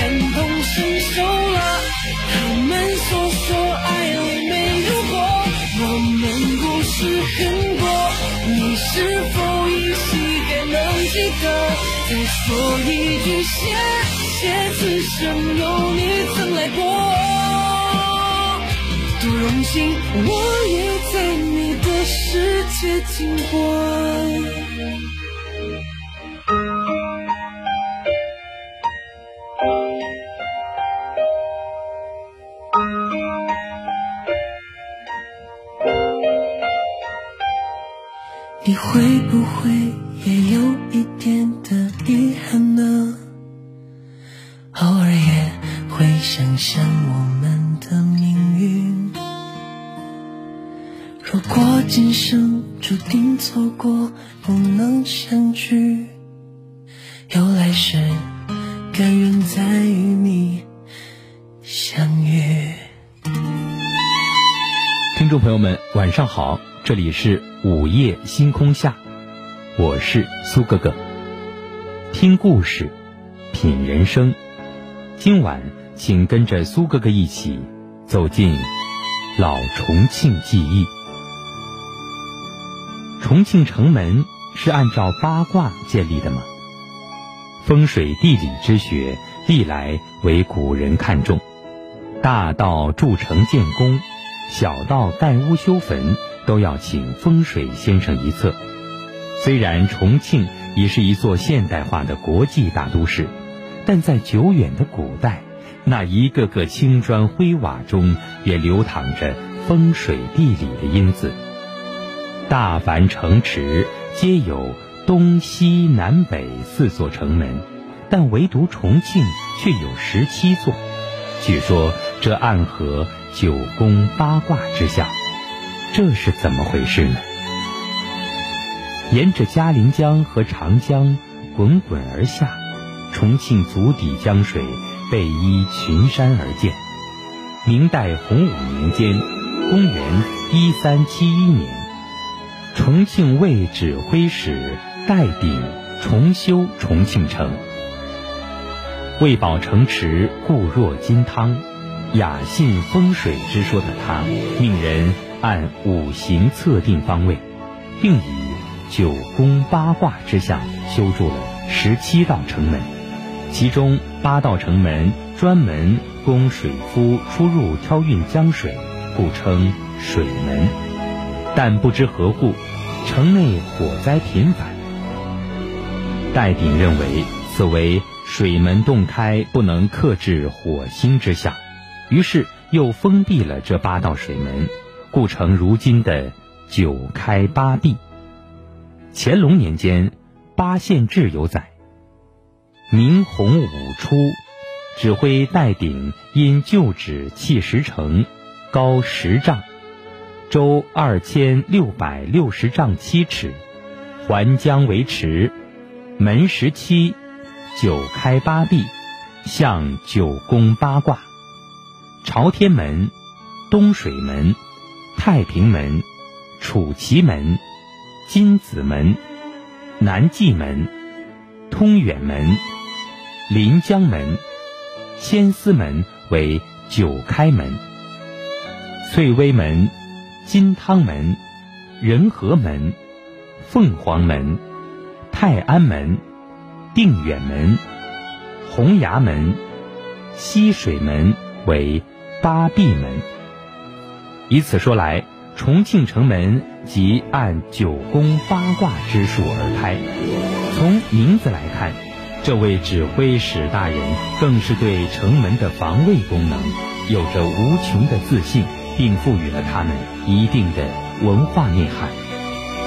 的，再说一句谢谢，此生有你曾来过。多荣幸，我也在你的世界经过。好，这里是午夜星空下，我是苏哥哥。听故事，品人生。今晚，请跟着苏哥哥一起走进老重庆记忆。重庆城门是按照八卦建立的吗？风水地理之学历来为古人看重，大到筑城建功。小到盖屋修坟，都要请风水先生一测。虽然重庆已是一座现代化的国际大都市，但在久远的古代，那一个个青砖灰瓦中也流淌着风水地理的因子。大凡城池皆有东西南北四座城门，但唯独重庆却有十七座。据说这暗合。九宫八卦之象，这是怎么回事呢？沿着嘉陵江和长江滚滚而下，重庆足底江水背依群山而建。明代洪武年间（公元一三七一年），重庆卫指挥使戴鼎重修重庆城，为保城池固若金汤。雅信风水之说的他，命人按五行测定方位，并以九宫八卦之象修筑了十七道城门，其中八道城门专门供水夫出入挑运江水，故称水门。但不知何故，城内火灾频繁。戴鼎认为此为水门洞开，不能克制火星之象。于是又封闭了这八道水门，故成如今的九开八闭。乾隆年间，八县志有载：明洪武初，指挥戴鼎因旧址砌石城，高十丈，周二千六百六十丈七尺，环江为池，门十七，九开八闭，向九宫八卦。朝天门、东水门、太平门、楚奇门、金子门、南纪门、通远门、临江门、千厮门为九开门。翠微门、金汤门、仁和门、凤凰门、泰安门、定远门、洪崖门、西水门为。八闭门，以此说来，重庆城门即按九宫八卦之数而开。从名字来看，这位指挥使大人更是对城门的防卫功能有着无穷的自信，并赋予了他们一定的文化内涵。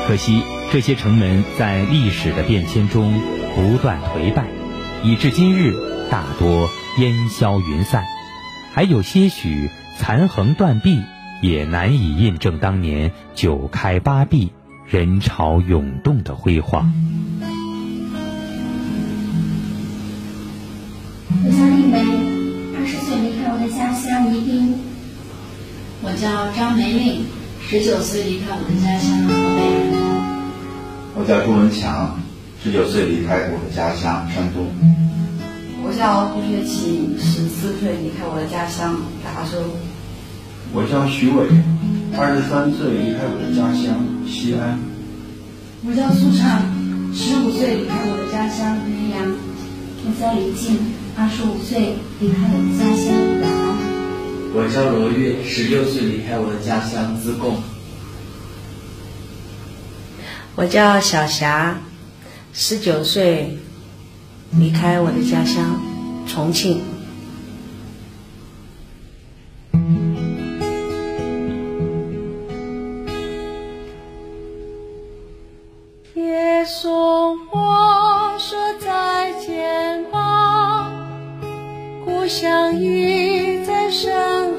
可惜，这些城门在历史的变迁中不断颓败，以至今日大多烟消云散。还有些许残垣断壁，也难以印证当年九开八闭、人潮涌动的辉煌。我叫丽梅，二十岁离开我的家乡宜宾。我叫张梅令，十九岁离开我的家乡河北。我叫朱文强，十九岁离开我的家乡山东。我叫胡学奇，十四岁离开我的家乡达州。我叫徐伟，二十三岁离开我的家乡西安。我叫苏畅，十五岁离开我的家乡绵阳。我叫李静，二十五岁离开我的家乡雅安。我叫罗月，十六岁离开我的家乡自贡。我叫小霞，十九岁离开我的家乡重庆。别送我说再见吧，故乡已在身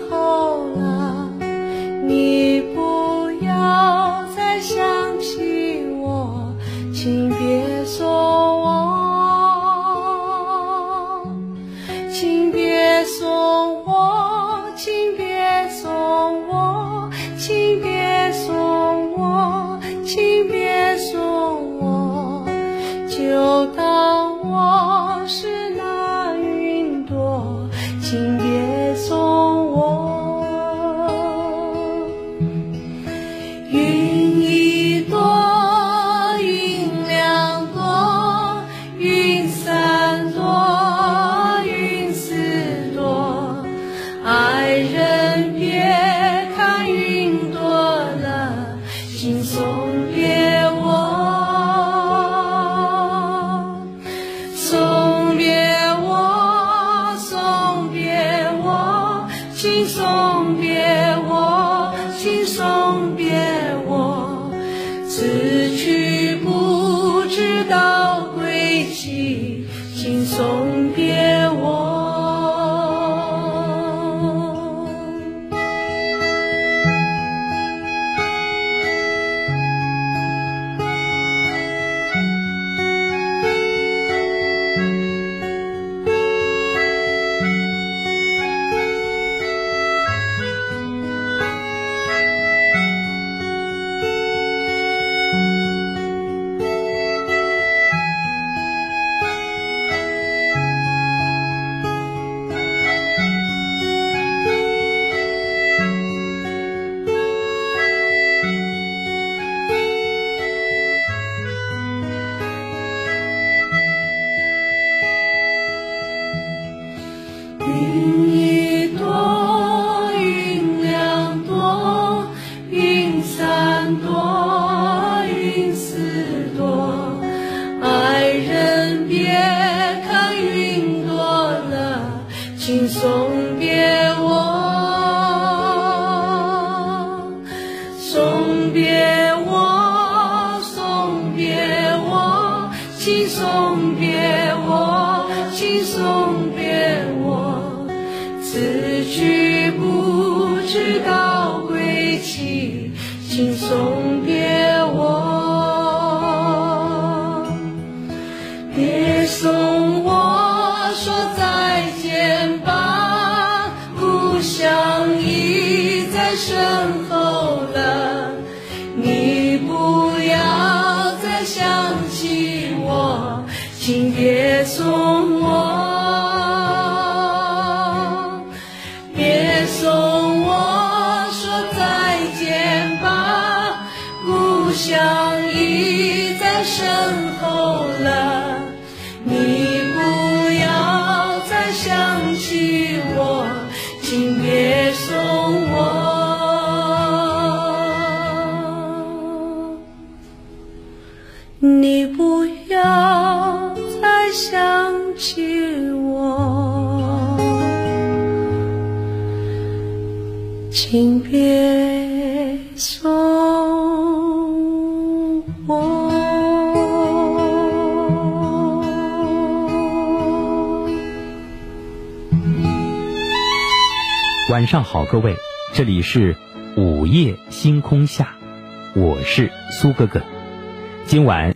晚上好，各位，这里是午夜星空下，我是苏哥哥，今晚。